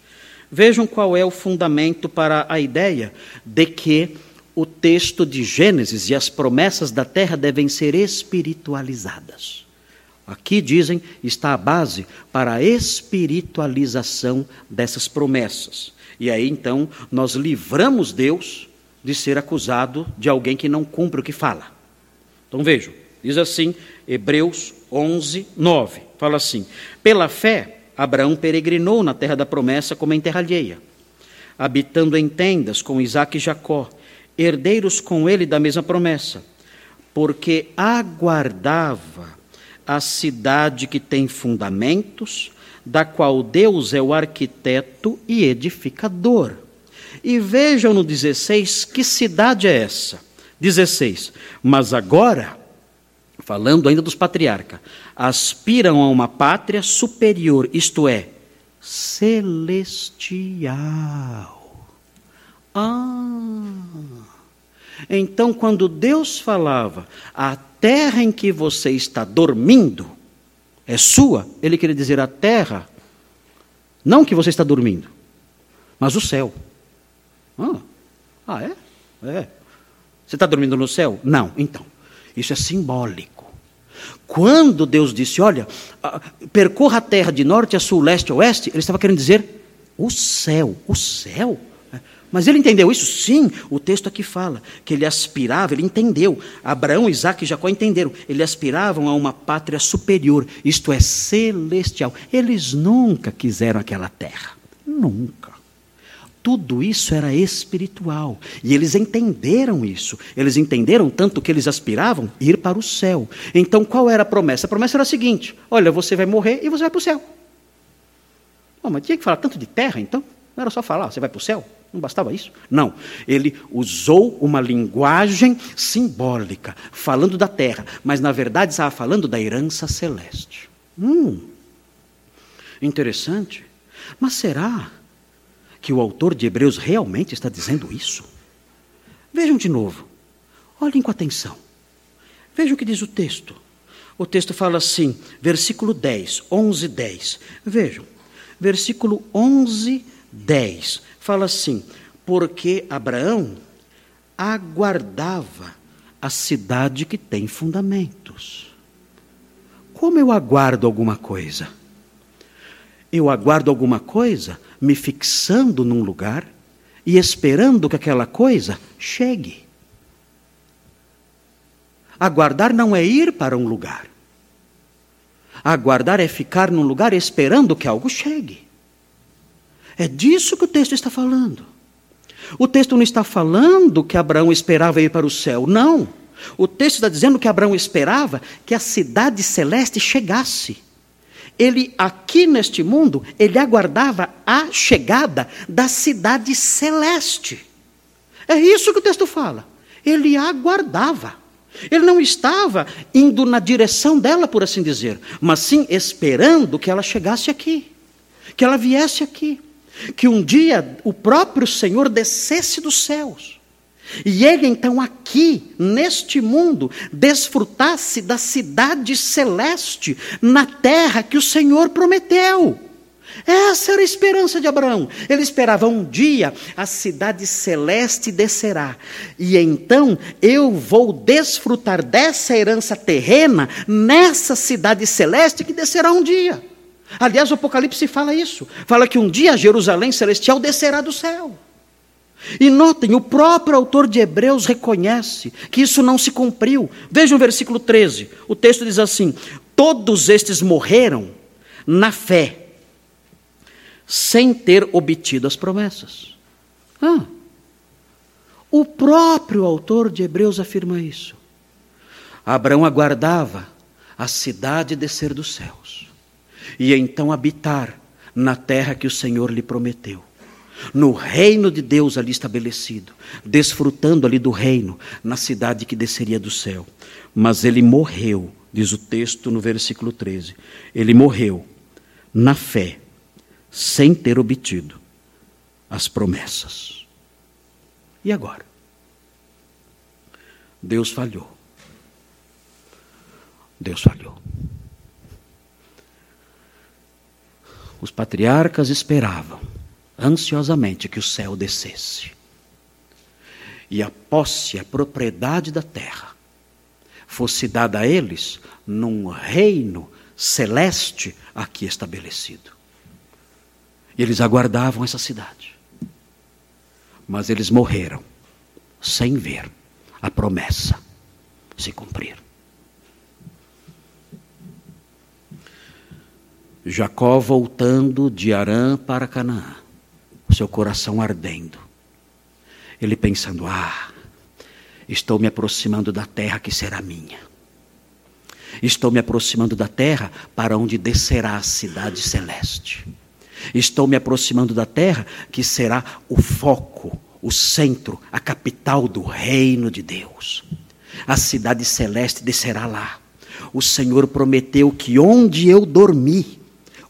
Vejam qual é o fundamento para a ideia de que o texto de Gênesis e as promessas da terra devem ser espiritualizadas. Aqui dizem está a base para a espiritualização dessas promessas. E aí então nós livramos Deus de ser acusado de alguém que não cumpre o que fala. Então vejam, diz assim, Hebreus 11, 9, fala assim: Pela fé, Abraão peregrinou na terra da promessa como em terra alheia, habitando em tendas com Isaac e Jacó, herdeiros com ele da mesma promessa, porque aguardava a cidade que tem fundamentos, da qual Deus é o arquiteto e edificador. E vejam no 16 que cidade é essa. 16. Mas agora falando ainda dos patriarcas, aspiram a uma pátria superior, isto é, celestial. Ah! Então, quando Deus falava, a terra em que você está dormindo é sua, ele queria dizer a terra, não que você está dormindo, mas o céu. Ah, ah é? É. Você está dormindo no céu? Não. Então, isso é simbólico. Quando Deus disse, olha, percorra a terra de norte a sul, leste a oeste, ele estava querendo dizer o céu. O céu? Mas ele entendeu isso? Sim, o texto aqui fala que ele aspirava, ele entendeu. Abraão, Isaac e Jacó entenderam. Eles aspiravam a uma pátria superior, isto é, celestial. Eles nunca quiseram aquela terra. Nunca. Tudo isso era espiritual. E eles entenderam isso. Eles entenderam tanto que eles aspiravam ir para o céu. Então qual era a promessa? A promessa era a seguinte: olha, você vai morrer e você vai para o céu. Mas tinha que falar tanto de terra então? Não era só falar, você vai para o céu? Não bastava isso? Não. Ele usou uma linguagem simbólica, falando da terra, mas na verdade estava falando da herança celeste. Hum, interessante. Mas será que o autor de Hebreus realmente está dizendo isso? Vejam de novo. Olhem com atenção. Vejam o que diz o texto. O texto fala assim, versículo 10, 11, 10. Vejam, versículo 11, 10 fala assim: porque Abraão aguardava a cidade que tem fundamentos. Como eu aguardo alguma coisa? Eu aguardo alguma coisa me fixando num lugar e esperando que aquela coisa chegue. Aguardar não é ir para um lugar. Aguardar é ficar num lugar esperando que algo chegue. É disso que o texto está falando. O texto não está falando que Abraão esperava ir para o céu, não. O texto está dizendo que Abraão esperava que a cidade celeste chegasse. Ele, aqui neste mundo, ele aguardava a chegada da cidade celeste. É isso que o texto fala. Ele aguardava. Ele não estava indo na direção dela, por assim dizer, mas sim esperando que ela chegasse aqui, que ela viesse aqui que um dia o próprio Senhor descesse dos céus. E ele então aqui, neste mundo, desfrutasse da cidade celeste na terra que o Senhor prometeu. Essa era a esperança de Abraão. Ele esperava um dia a cidade celeste descerá. E então eu vou desfrutar dessa herança terrena nessa cidade celeste que descerá um dia. Aliás, o Apocalipse fala isso. Fala que um dia Jerusalém celestial descerá do céu. E notem, o próprio autor de Hebreus reconhece que isso não se cumpriu. Vejam o versículo 13. O texto diz assim: Todos estes morreram na fé, sem ter obtido as promessas. Ah, o próprio autor de Hebreus afirma isso. Abraão aguardava a cidade descer dos céus e então habitar na terra que o Senhor lhe prometeu. No reino de Deus ali estabelecido, desfrutando ali do reino, na cidade que desceria do céu. Mas ele morreu, diz o texto no versículo 13. Ele morreu na fé, sem ter obtido as promessas. E agora? Deus falhou. Deus falhou. Os patriarcas esperavam ansiosamente que o céu descesse. E a posse, a propriedade da terra, fosse dada a eles num reino celeste aqui estabelecido. E eles aguardavam essa cidade. Mas eles morreram sem ver a promessa se cumprir. Jacó voltando de Arã para Canaã, seu coração ardendo. Ele pensando: ah, estou me aproximando da terra que será minha. Estou me aproximando da terra para onde descerá a cidade celeste. Estou me aproximando da terra que será o foco, o centro, a capital do reino de Deus. A cidade celeste descerá lá. O Senhor prometeu que onde eu dormi,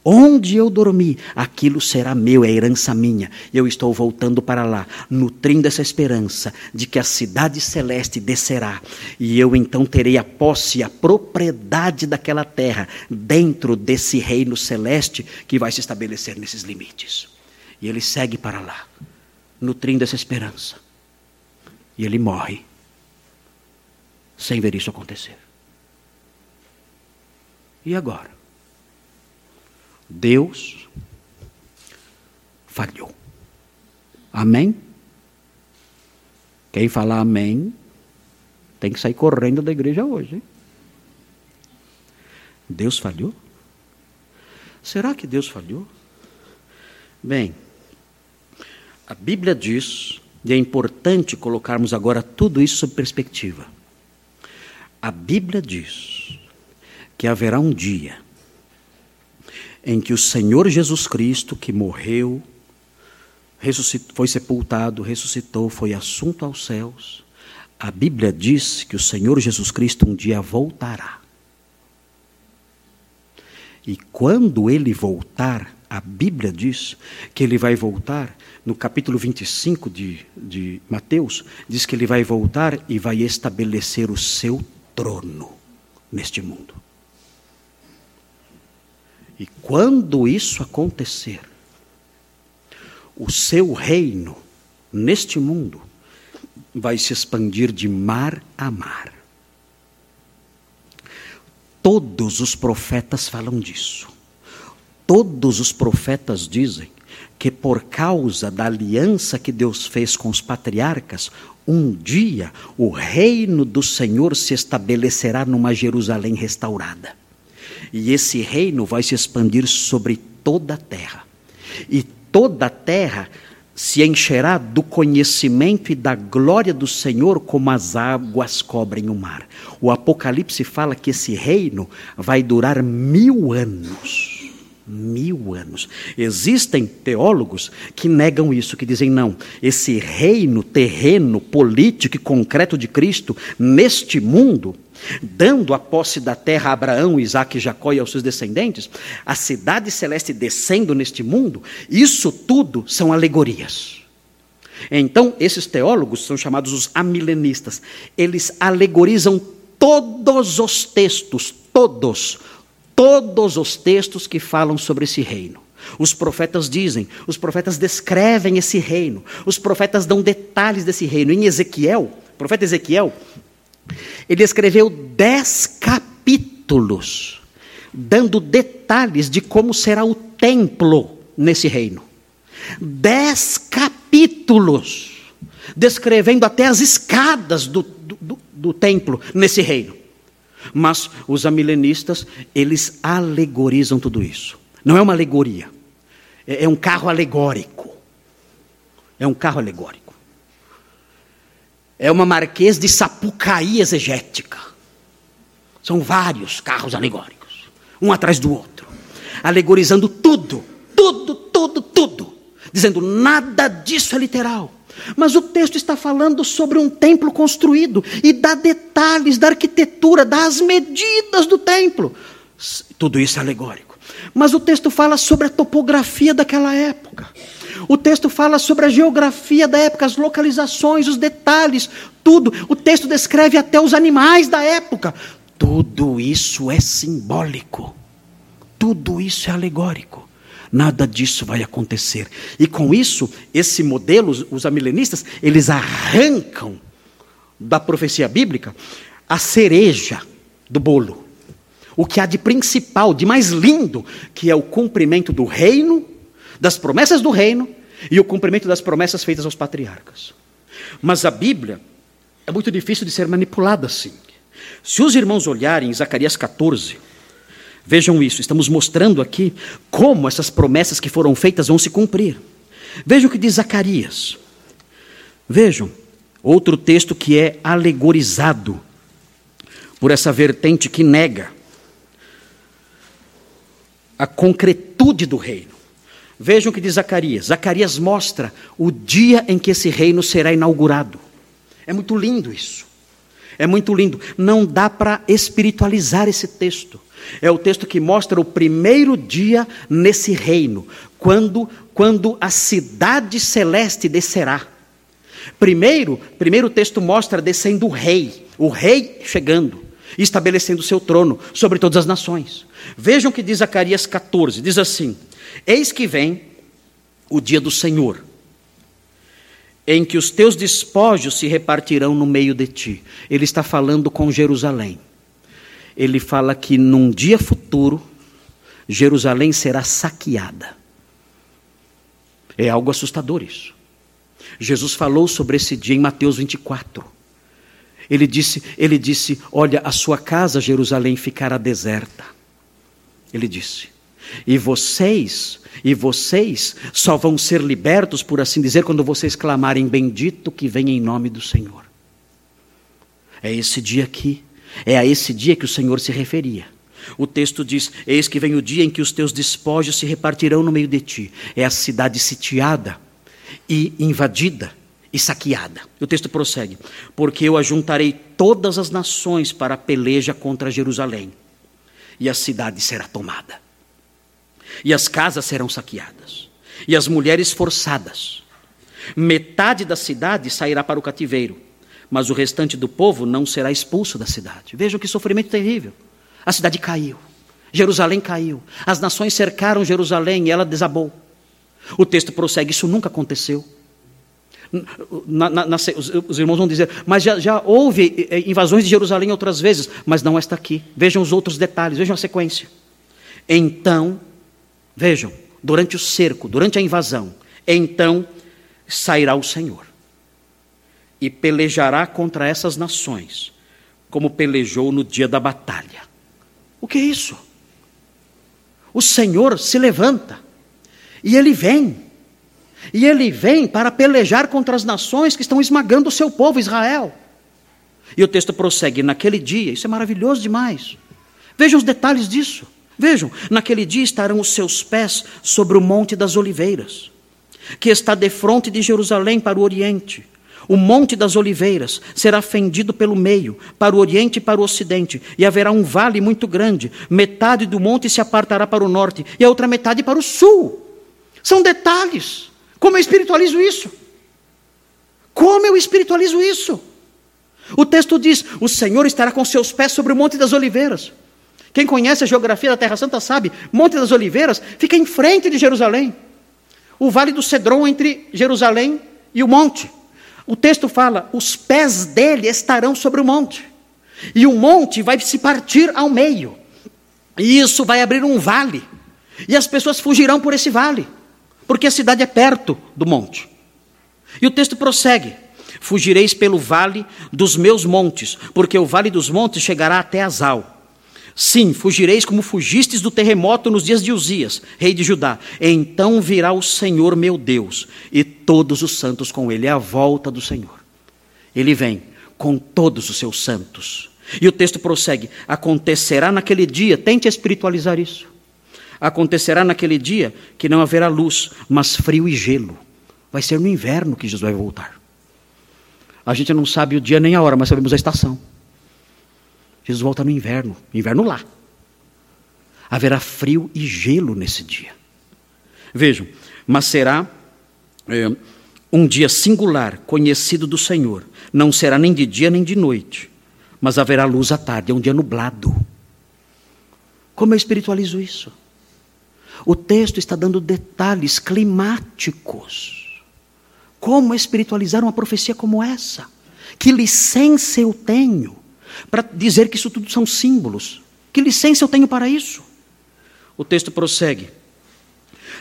onde eu dormi, aquilo será meu, é herança minha. Eu estou voltando para lá, nutrindo essa esperança de que a cidade celeste descerá e eu então terei a posse, a propriedade daquela terra dentro desse reino celeste que vai se estabelecer nesses limites. E ele segue para lá, nutrindo essa esperança. E ele morre sem ver isso acontecer. E agora? Deus falhou. Amém? Quem falar amém tem que sair correndo da igreja hoje. Hein? Deus falhou? Será que Deus falhou? Bem, a Bíblia diz, e é importante colocarmos agora tudo isso sob perspectiva. A Bíblia diz que haverá um dia em que o Senhor Jesus Cristo, que morreu, foi sepultado, ressuscitou, foi assunto aos céus, a Bíblia diz que o Senhor Jesus Cristo um dia voltará. E quando ele voltar, a Bíblia diz que ele vai voltar, no capítulo 25 de, de Mateus, diz que ele vai voltar e vai estabelecer o seu trono neste mundo. E quando isso acontecer, o seu reino neste mundo vai se expandir de mar a mar. Todos os profetas falam disso. Todos os profetas dizem que por causa da aliança que Deus fez com os patriarcas, um dia o reino do Senhor se estabelecerá numa Jerusalém restaurada. E esse reino vai se expandir sobre toda a terra. E toda a terra se encherá do conhecimento e da glória do Senhor como as águas cobrem o mar. O Apocalipse fala que esse reino vai durar mil anos mil anos. Existem teólogos que negam isso, que dizem não, esse reino terreno, político e concreto de Cristo neste mundo, dando a posse da terra a Abraão, Isaac Jacó e aos seus descendentes, a cidade celeste descendo neste mundo, isso tudo são alegorias. Então, esses teólogos são chamados os amilenistas. Eles alegorizam todos os textos, todos todos os textos que falam sobre esse reino. Os profetas dizem, os profetas descrevem esse reino, os profetas dão detalhes desse reino. Em Ezequiel, o profeta Ezequiel, ele escreveu dez capítulos, dando detalhes de como será o templo nesse reino. Dez capítulos, descrevendo até as escadas do, do, do, templo nesse reino. Mas os amilenistas, eles alegorizam tudo isso. Não é uma alegoria. É, é um carro alegórico. É um carro alegórico. É uma marquês de Sapucaí exegética. São vários carros alegóricos, um atrás do outro, alegorizando tudo, tudo, tudo, tudo, dizendo nada disso é literal. Mas o texto está falando sobre um templo construído e dá detalhes da arquitetura, das medidas do templo. Tudo isso é alegórico. Mas o texto fala sobre a topografia daquela época. O texto fala sobre a geografia da época, as localizações, os detalhes, tudo. O texto descreve até os animais da época. Tudo isso é simbólico. Tudo isso é alegórico. Nada disso vai acontecer. E com isso, esse modelo, os amilenistas, eles arrancam da profecia bíblica a cereja do bolo. O que há de principal, de mais lindo, que é o cumprimento do reino, das promessas do reino e o cumprimento das promessas feitas aos patriarcas. Mas a Bíblia é muito difícil de ser manipulada assim. Se os irmãos olharem em Zacarias 14, Vejam isso, estamos mostrando aqui como essas promessas que foram feitas vão se cumprir. Vejam o que diz Zacarias. Vejam, outro texto que é alegorizado por essa vertente que nega a concretude do reino. Vejam o que diz Zacarias. Zacarias mostra o dia em que esse reino será inaugurado. É muito lindo isso. É muito lindo. Não dá para espiritualizar esse texto. É o texto que mostra o primeiro dia nesse reino, quando, quando a cidade celeste descerá. Primeiro, primeiro o texto mostra descendo o rei, o rei chegando estabelecendo o seu trono sobre todas as nações. Vejam o que diz Zacarias 14: diz assim: Eis que vem o dia do Senhor, em que os teus despojos se repartirão no meio de ti. Ele está falando com Jerusalém. Ele fala que num dia futuro, Jerusalém será saqueada. É algo assustador isso. Jesus falou sobre esse dia em Mateus 24. Ele disse, ele disse: "Olha, a sua casa, Jerusalém, ficará deserta". Ele disse: "E vocês, e vocês só vão ser libertos, por assim dizer, quando vocês clamarem bendito que vem em nome do Senhor". É esse dia aqui, é a esse dia que o Senhor se referia. O texto diz: Eis que vem o dia em que os teus despojos se repartirão no meio de ti. É a cidade sitiada e invadida e saqueada. O texto prossegue: Porque eu ajuntarei todas as nações para a peleja contra Jerusalém, e a cidade será tomada, e as casas serão saqueadas, e as mulheres forçadas. Metade da cidade sairá para o cativeiro, mas o restante do povo não será expulso da cidade. Vejam que sofrimento terrível. A cidade caiu, Jerusalém caiu, as nações cercaram Jerusalém e ela desabou. O texto prossegue: Isso nunca aconteceu. Na, na, na, os, os, irmãos vão dizer, mas já, já houve eh, invasões de Jerusalém outras vezes, mas não esta aqui. Vejam os outros detalhes, vejam a sequência. Então, vejam, durante o cerco, durante a invasão, então sairá o Senhor e pelejará contra essas nações, como pelejou no dia da batalha. O que é isso? O Senhor se levanta e ele vem. E ele vem para pelejar contra as nações que estão esmagando o seu povo, Israel. E o texto prossegue: naquele dia, isso é maravilhoso demais. Vejam os detalhes disso. Vejam, naquele dia estarão os seus pés sobre o Monte das Oliveiras, que está de frente de Jerusalém para o oriente. O Monte das Oliveiras será fendido pelo meio, para o oriente e para o ocidente, e haverá um vale muito grande. Metade do monte se apartará para o norte e a outra metade para o sul. São detalhes. Como eu espiritualizo isso? Como eu espiritualizo isso? O texto diz: O Senhor estará com seus pés sobre o Monte das Oliveiras. Quem conhece a geografia da Terra Santa sabe, Monte das Oliveiras fica em frente de Jerusalém. O vale do Cedron entre Jerusalém e o monte. O texto fala: os pés dele estarão sobre o monte. E o monte vai se partir ao meio. E isso vai abrir um vale. E as pessoas fugirão por esse vale porque a cidade é perto do monte. E o texto prossegue: Fugireis pelo vale dos meus montes, porque o vale dos montes chegará até Azal. Sim, fugireis como fugistes do terremoto nos dias de Uzias, rei de Judá. Então virá o Senhor meu Deus e todos os santos com ele. É a volta do Senhor. Ele vem com todos os seus santos. E o texto prossegue: Acontecerá naquele dia, tente espiritualizar isso Acontecerá naquele dia que não haverá luz, mas frio e gelo. Vai ser no inverno que Jesus vai voltar. A gente não sabe o dia nem a hora, mas sabemos a estação. Jesus volta no inverno, inverno lá. Haverá frio e gelo nesse dia. Vejam, mas será é, um dia singular, conhecido do Senhor. Não será nem de dia nem de noite, mas haverá luz à tarde, é um dia nublado. Como eu espiritualizo isso? O texto está dando detalhes climáticos. Como espiritualizar uma profecia como essa? Que licença eu tenho para dizer que isso tudo são símbolos? Que licença eu tenho para isso? O texto prossegue.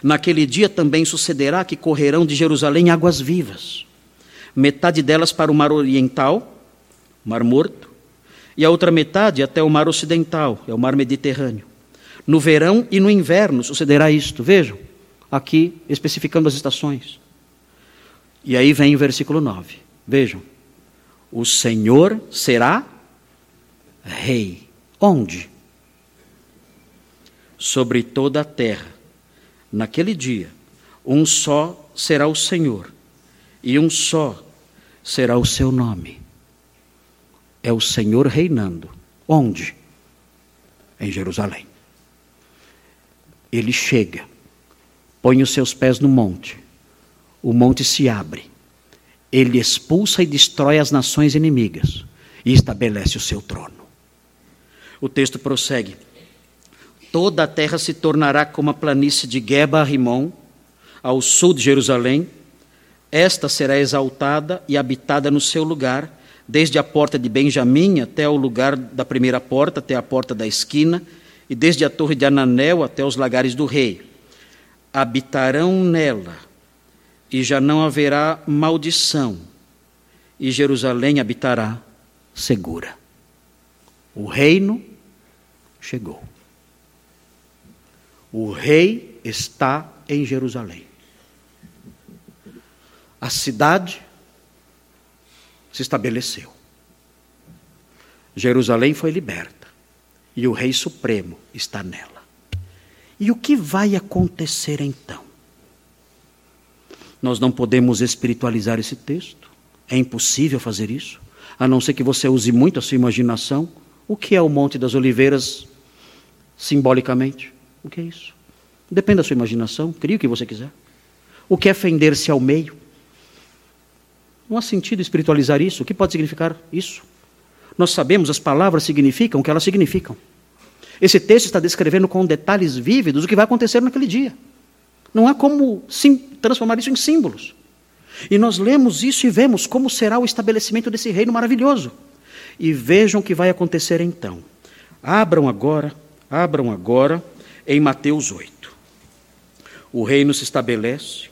Naquele dia também sucederá que correrão de Jerusalém águas vivas, metade delas para o mar oriental, mar morto, e a outra metade até o mar ocidental, é o mar Mediterrâneo. No verão e no inverno sucederá isto. Vejam, aqui especificando as estações. E aí vem o versículo 9. Vejam. O Senhor será rei. Onde? Sobre toda a terra. Naquele dia, um só será o Senhor, e um só será o seu nome. é o Senhor reinando. Onde? Em Jerusalém. Ele chega, põe os seus pés no monte, o monte se abre, ele expulsa e destrói as nações inimigas e estabelece o seu trono. O texto prossegue: Toda a terra se tornará como a planície de Geba a Rimon, ao sul de Jerusalém. Esta será exaltada e habitada no seu lugar, desde a porta de Benjamim até o lugar da primeira porta, até a porta da esquina, e desde a torre de Ananel até os lagares do rei. Habitarão nela, e já não haverá maldição, e Jerusalém habitará segura. O reino chegou. O rei está em Jerusalém. A cidade se estabeleceu. Jerusalém foi liberta e o Rei Supremo está nela. E o que vai acontecer então? Nós não podemos espiritualizar esse texto, é impossível fazer isso, a não ser que você use muito a sua imaginação. O que é o Monte das Oliveiras simbolicamente? O que é isso? Depende da sua imaginação, crie o que você quiser. O que é fender-se ao meio? Não há sentido espiritualizar isso. O que pode significar isso? Nós sabemos, as palavras significam o que elas significam. Esse texto está descrevendo com detalhes vívidos o que vai acontecer naquele dia. Não há como transformar isso em símbolos. E nós lemos isso e vemos como será o estabelecimento desse reino maravilhoso. E vejam o que vai acontecer então. Abram agora, abram agora em Mateus 8. O reino se estabelece,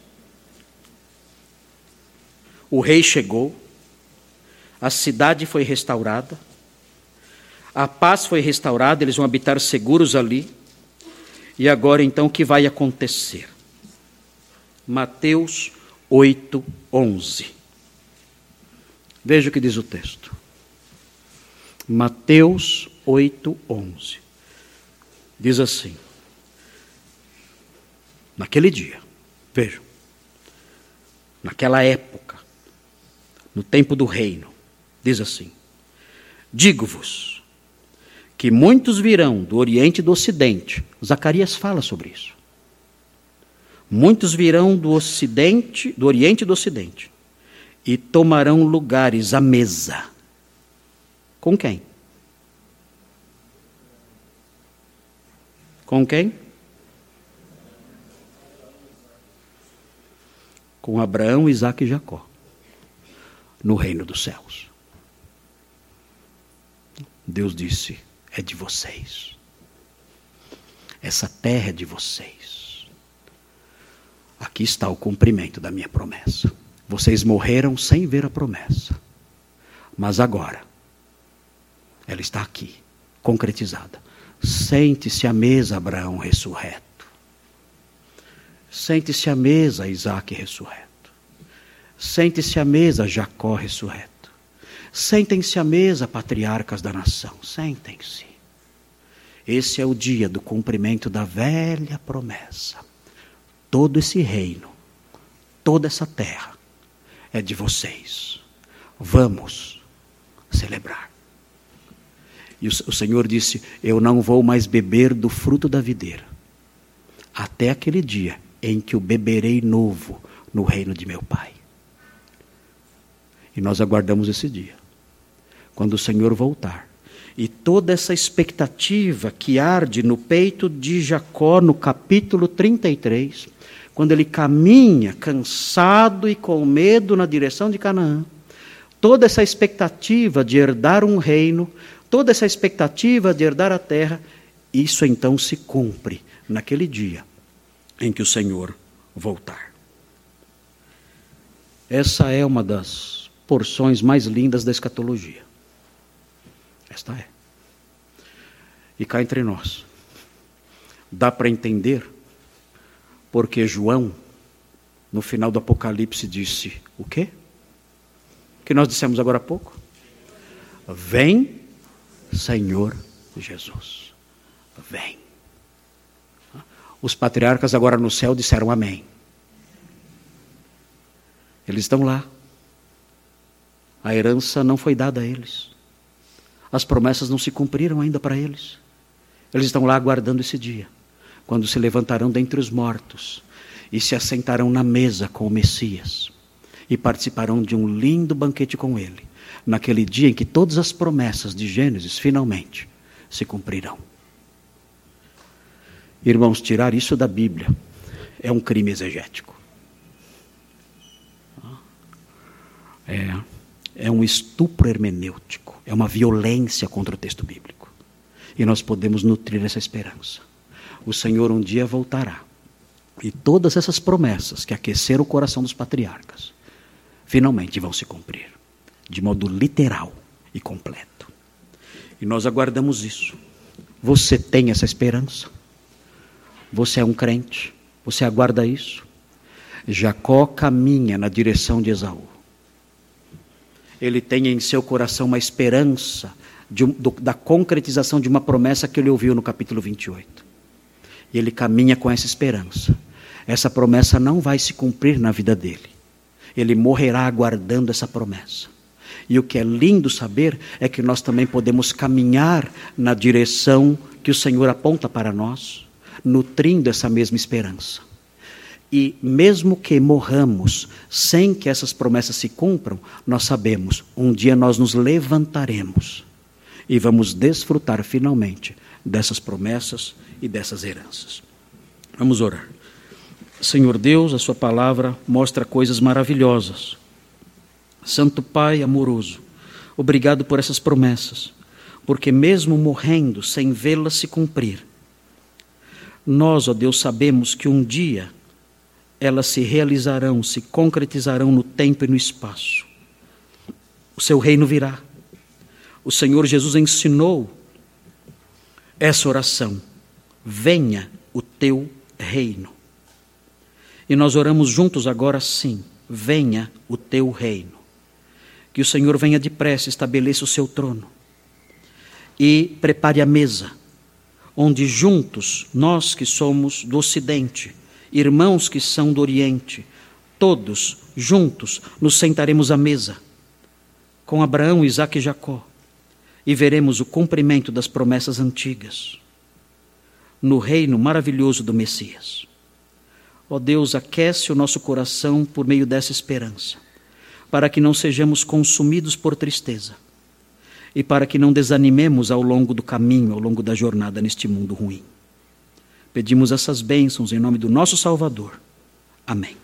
o rei chegou, a cidade foi restaurada, a paz foi restaurada, eles vão habitar seguros ali. E agora então o que vai acontecer? Mateus 8, 11. Veja o que diz o texto. Mateus 8, 11. Diz assim: Naquele dia, vejam, naquela época, no tempo do reino, diz assim: Digo-vos que muitos virão do Oriente e do Ocidente. Zacarias fala sobre isso. Muitos virão do Ocidente, do Oriente e do Ocidente, e tomarão lugares à mesa. Com quem? Com quem? com Abraão, Isaac e Jacó, no reino dos céus. Deus disse: é de vocês. Essa terra é de vocês. Aqui está o cumprimento da minha promessa. Vocês morreram sem ver a promessa. Mas agora, ela está aqui, concretizada. Sente-se à mesa, Abraão ressurreto. Sente-se à mesa, Isaac ressurreto. Sente-se à mesa, Jacó ressurreto. Sentem-se à mesa, patriarcas da nação. Sentem-se. Esse é o dia do cumprimento da velha promessa. Todo esse reino, toda essa terra é de vocês. Vamos celebrar. E o, o Senhor disse: Eu não vou mais beber do fruto da videira, até aquele dia em que o beberei novo no reino de meu Pai. E nós aguardamos esse dia, quando o Senhor voltar. E toda essa expectativa que arde no peito de Jacó, no capítulo 33, quando ele caminha cansado e com medo na direção de Canaã, toda essa expectativa de herdar um reino, toda essa expectativa de herdar a terra, isso então se cumpre naquele dia em que o Senhor voltar. Essa é uma das porções mais lindas da escatologia. Esta é. E cá entre nós, dá para entender porque João, no final do Apocalipse, disse: o quê? Que nós dissemos agora há pouco? Vem, Senhor Jesus. Vem. Os patriarcas agora no céu disseram amém. Eles estão lá. A herança não foi dada a eles. As promessas não se cumpriram ainda para eles. Eles estão lá aguardando esse dia, quando se levantarão dentre os mortos e se assentarão na mesa com o Messias e participarão de um lindo banquete com ele, naquele dia em que todas as promessas de Gênesis finalmente se cumprirão. Irmãos, tirar isso da Bíblia é um crime exegético. É, é um estupro hermenêutico, é uma violência contra o texto bíblico. E nós podemos nutrir essa esperança. O Senhor um dia voltará. E todas essas promessas que aqueceram o coração dos patriarcas, finalmente vão se cumprir, de modo literal e completo. E nós aguardamos isso. Você tem essa esperança? Você é um crente? Você aguarda isso? Jacó caminha na direção de Esaú. Ele tem em seu coração uma esperança de, do, da concretização de uma promessa que ele ouviu no capítulo 28. E ele caminha com essa esperança. Essa promessa não vai se cumprir na vida dele. Ele morrerá aguardando essa promessa. E o que é lindo saber é que nós também podemos caminhar na direção que o Senhor aponta para nós nutrindo essa mesma esperança. E mesmo que morramos sem que essas promessas se cumpram, nós sabemos, um dia nós nos levantaremos e vamos desfrutar finalmente dessas promessas e dessas heranças. Vamos orar. Senhor Deus, a Sua palavra mostra coisas maravilhosas. Santo Pai amoroso, obrigado por essas promessas, porque mesmo morrendo sem vê-las se cumprir, nós, ó Deus, sabemos que um dia elas se realizarão, se concretizarão no tempo e no espaço. O seu reino virá. O Senhor Jesus ensinou essa oração: venha o teu reino. E nós oramos juntos agora sim: venha o teu reino. Que o Senhor venha depressa, estabeleça o seu trono e prepare a mesa onde juntos, nós que somos do Ocidente, irmãos que são do Oriente, todos juntos nos sentaremos à mesa com Abraão, Isaac e Jacó e veremos o cumprimento das promessas antigas no reino maravilhoso do Messias. Ó Deus, aquece o nosso coração por meio dessa esperança, para que não sejamos consumidos por tristeza e para que não desanimemos ao longo do caminho, ao longo da jornada neste mundo ruim. Pedimos essas bênçãos em nome do nosso Salvador. Amém.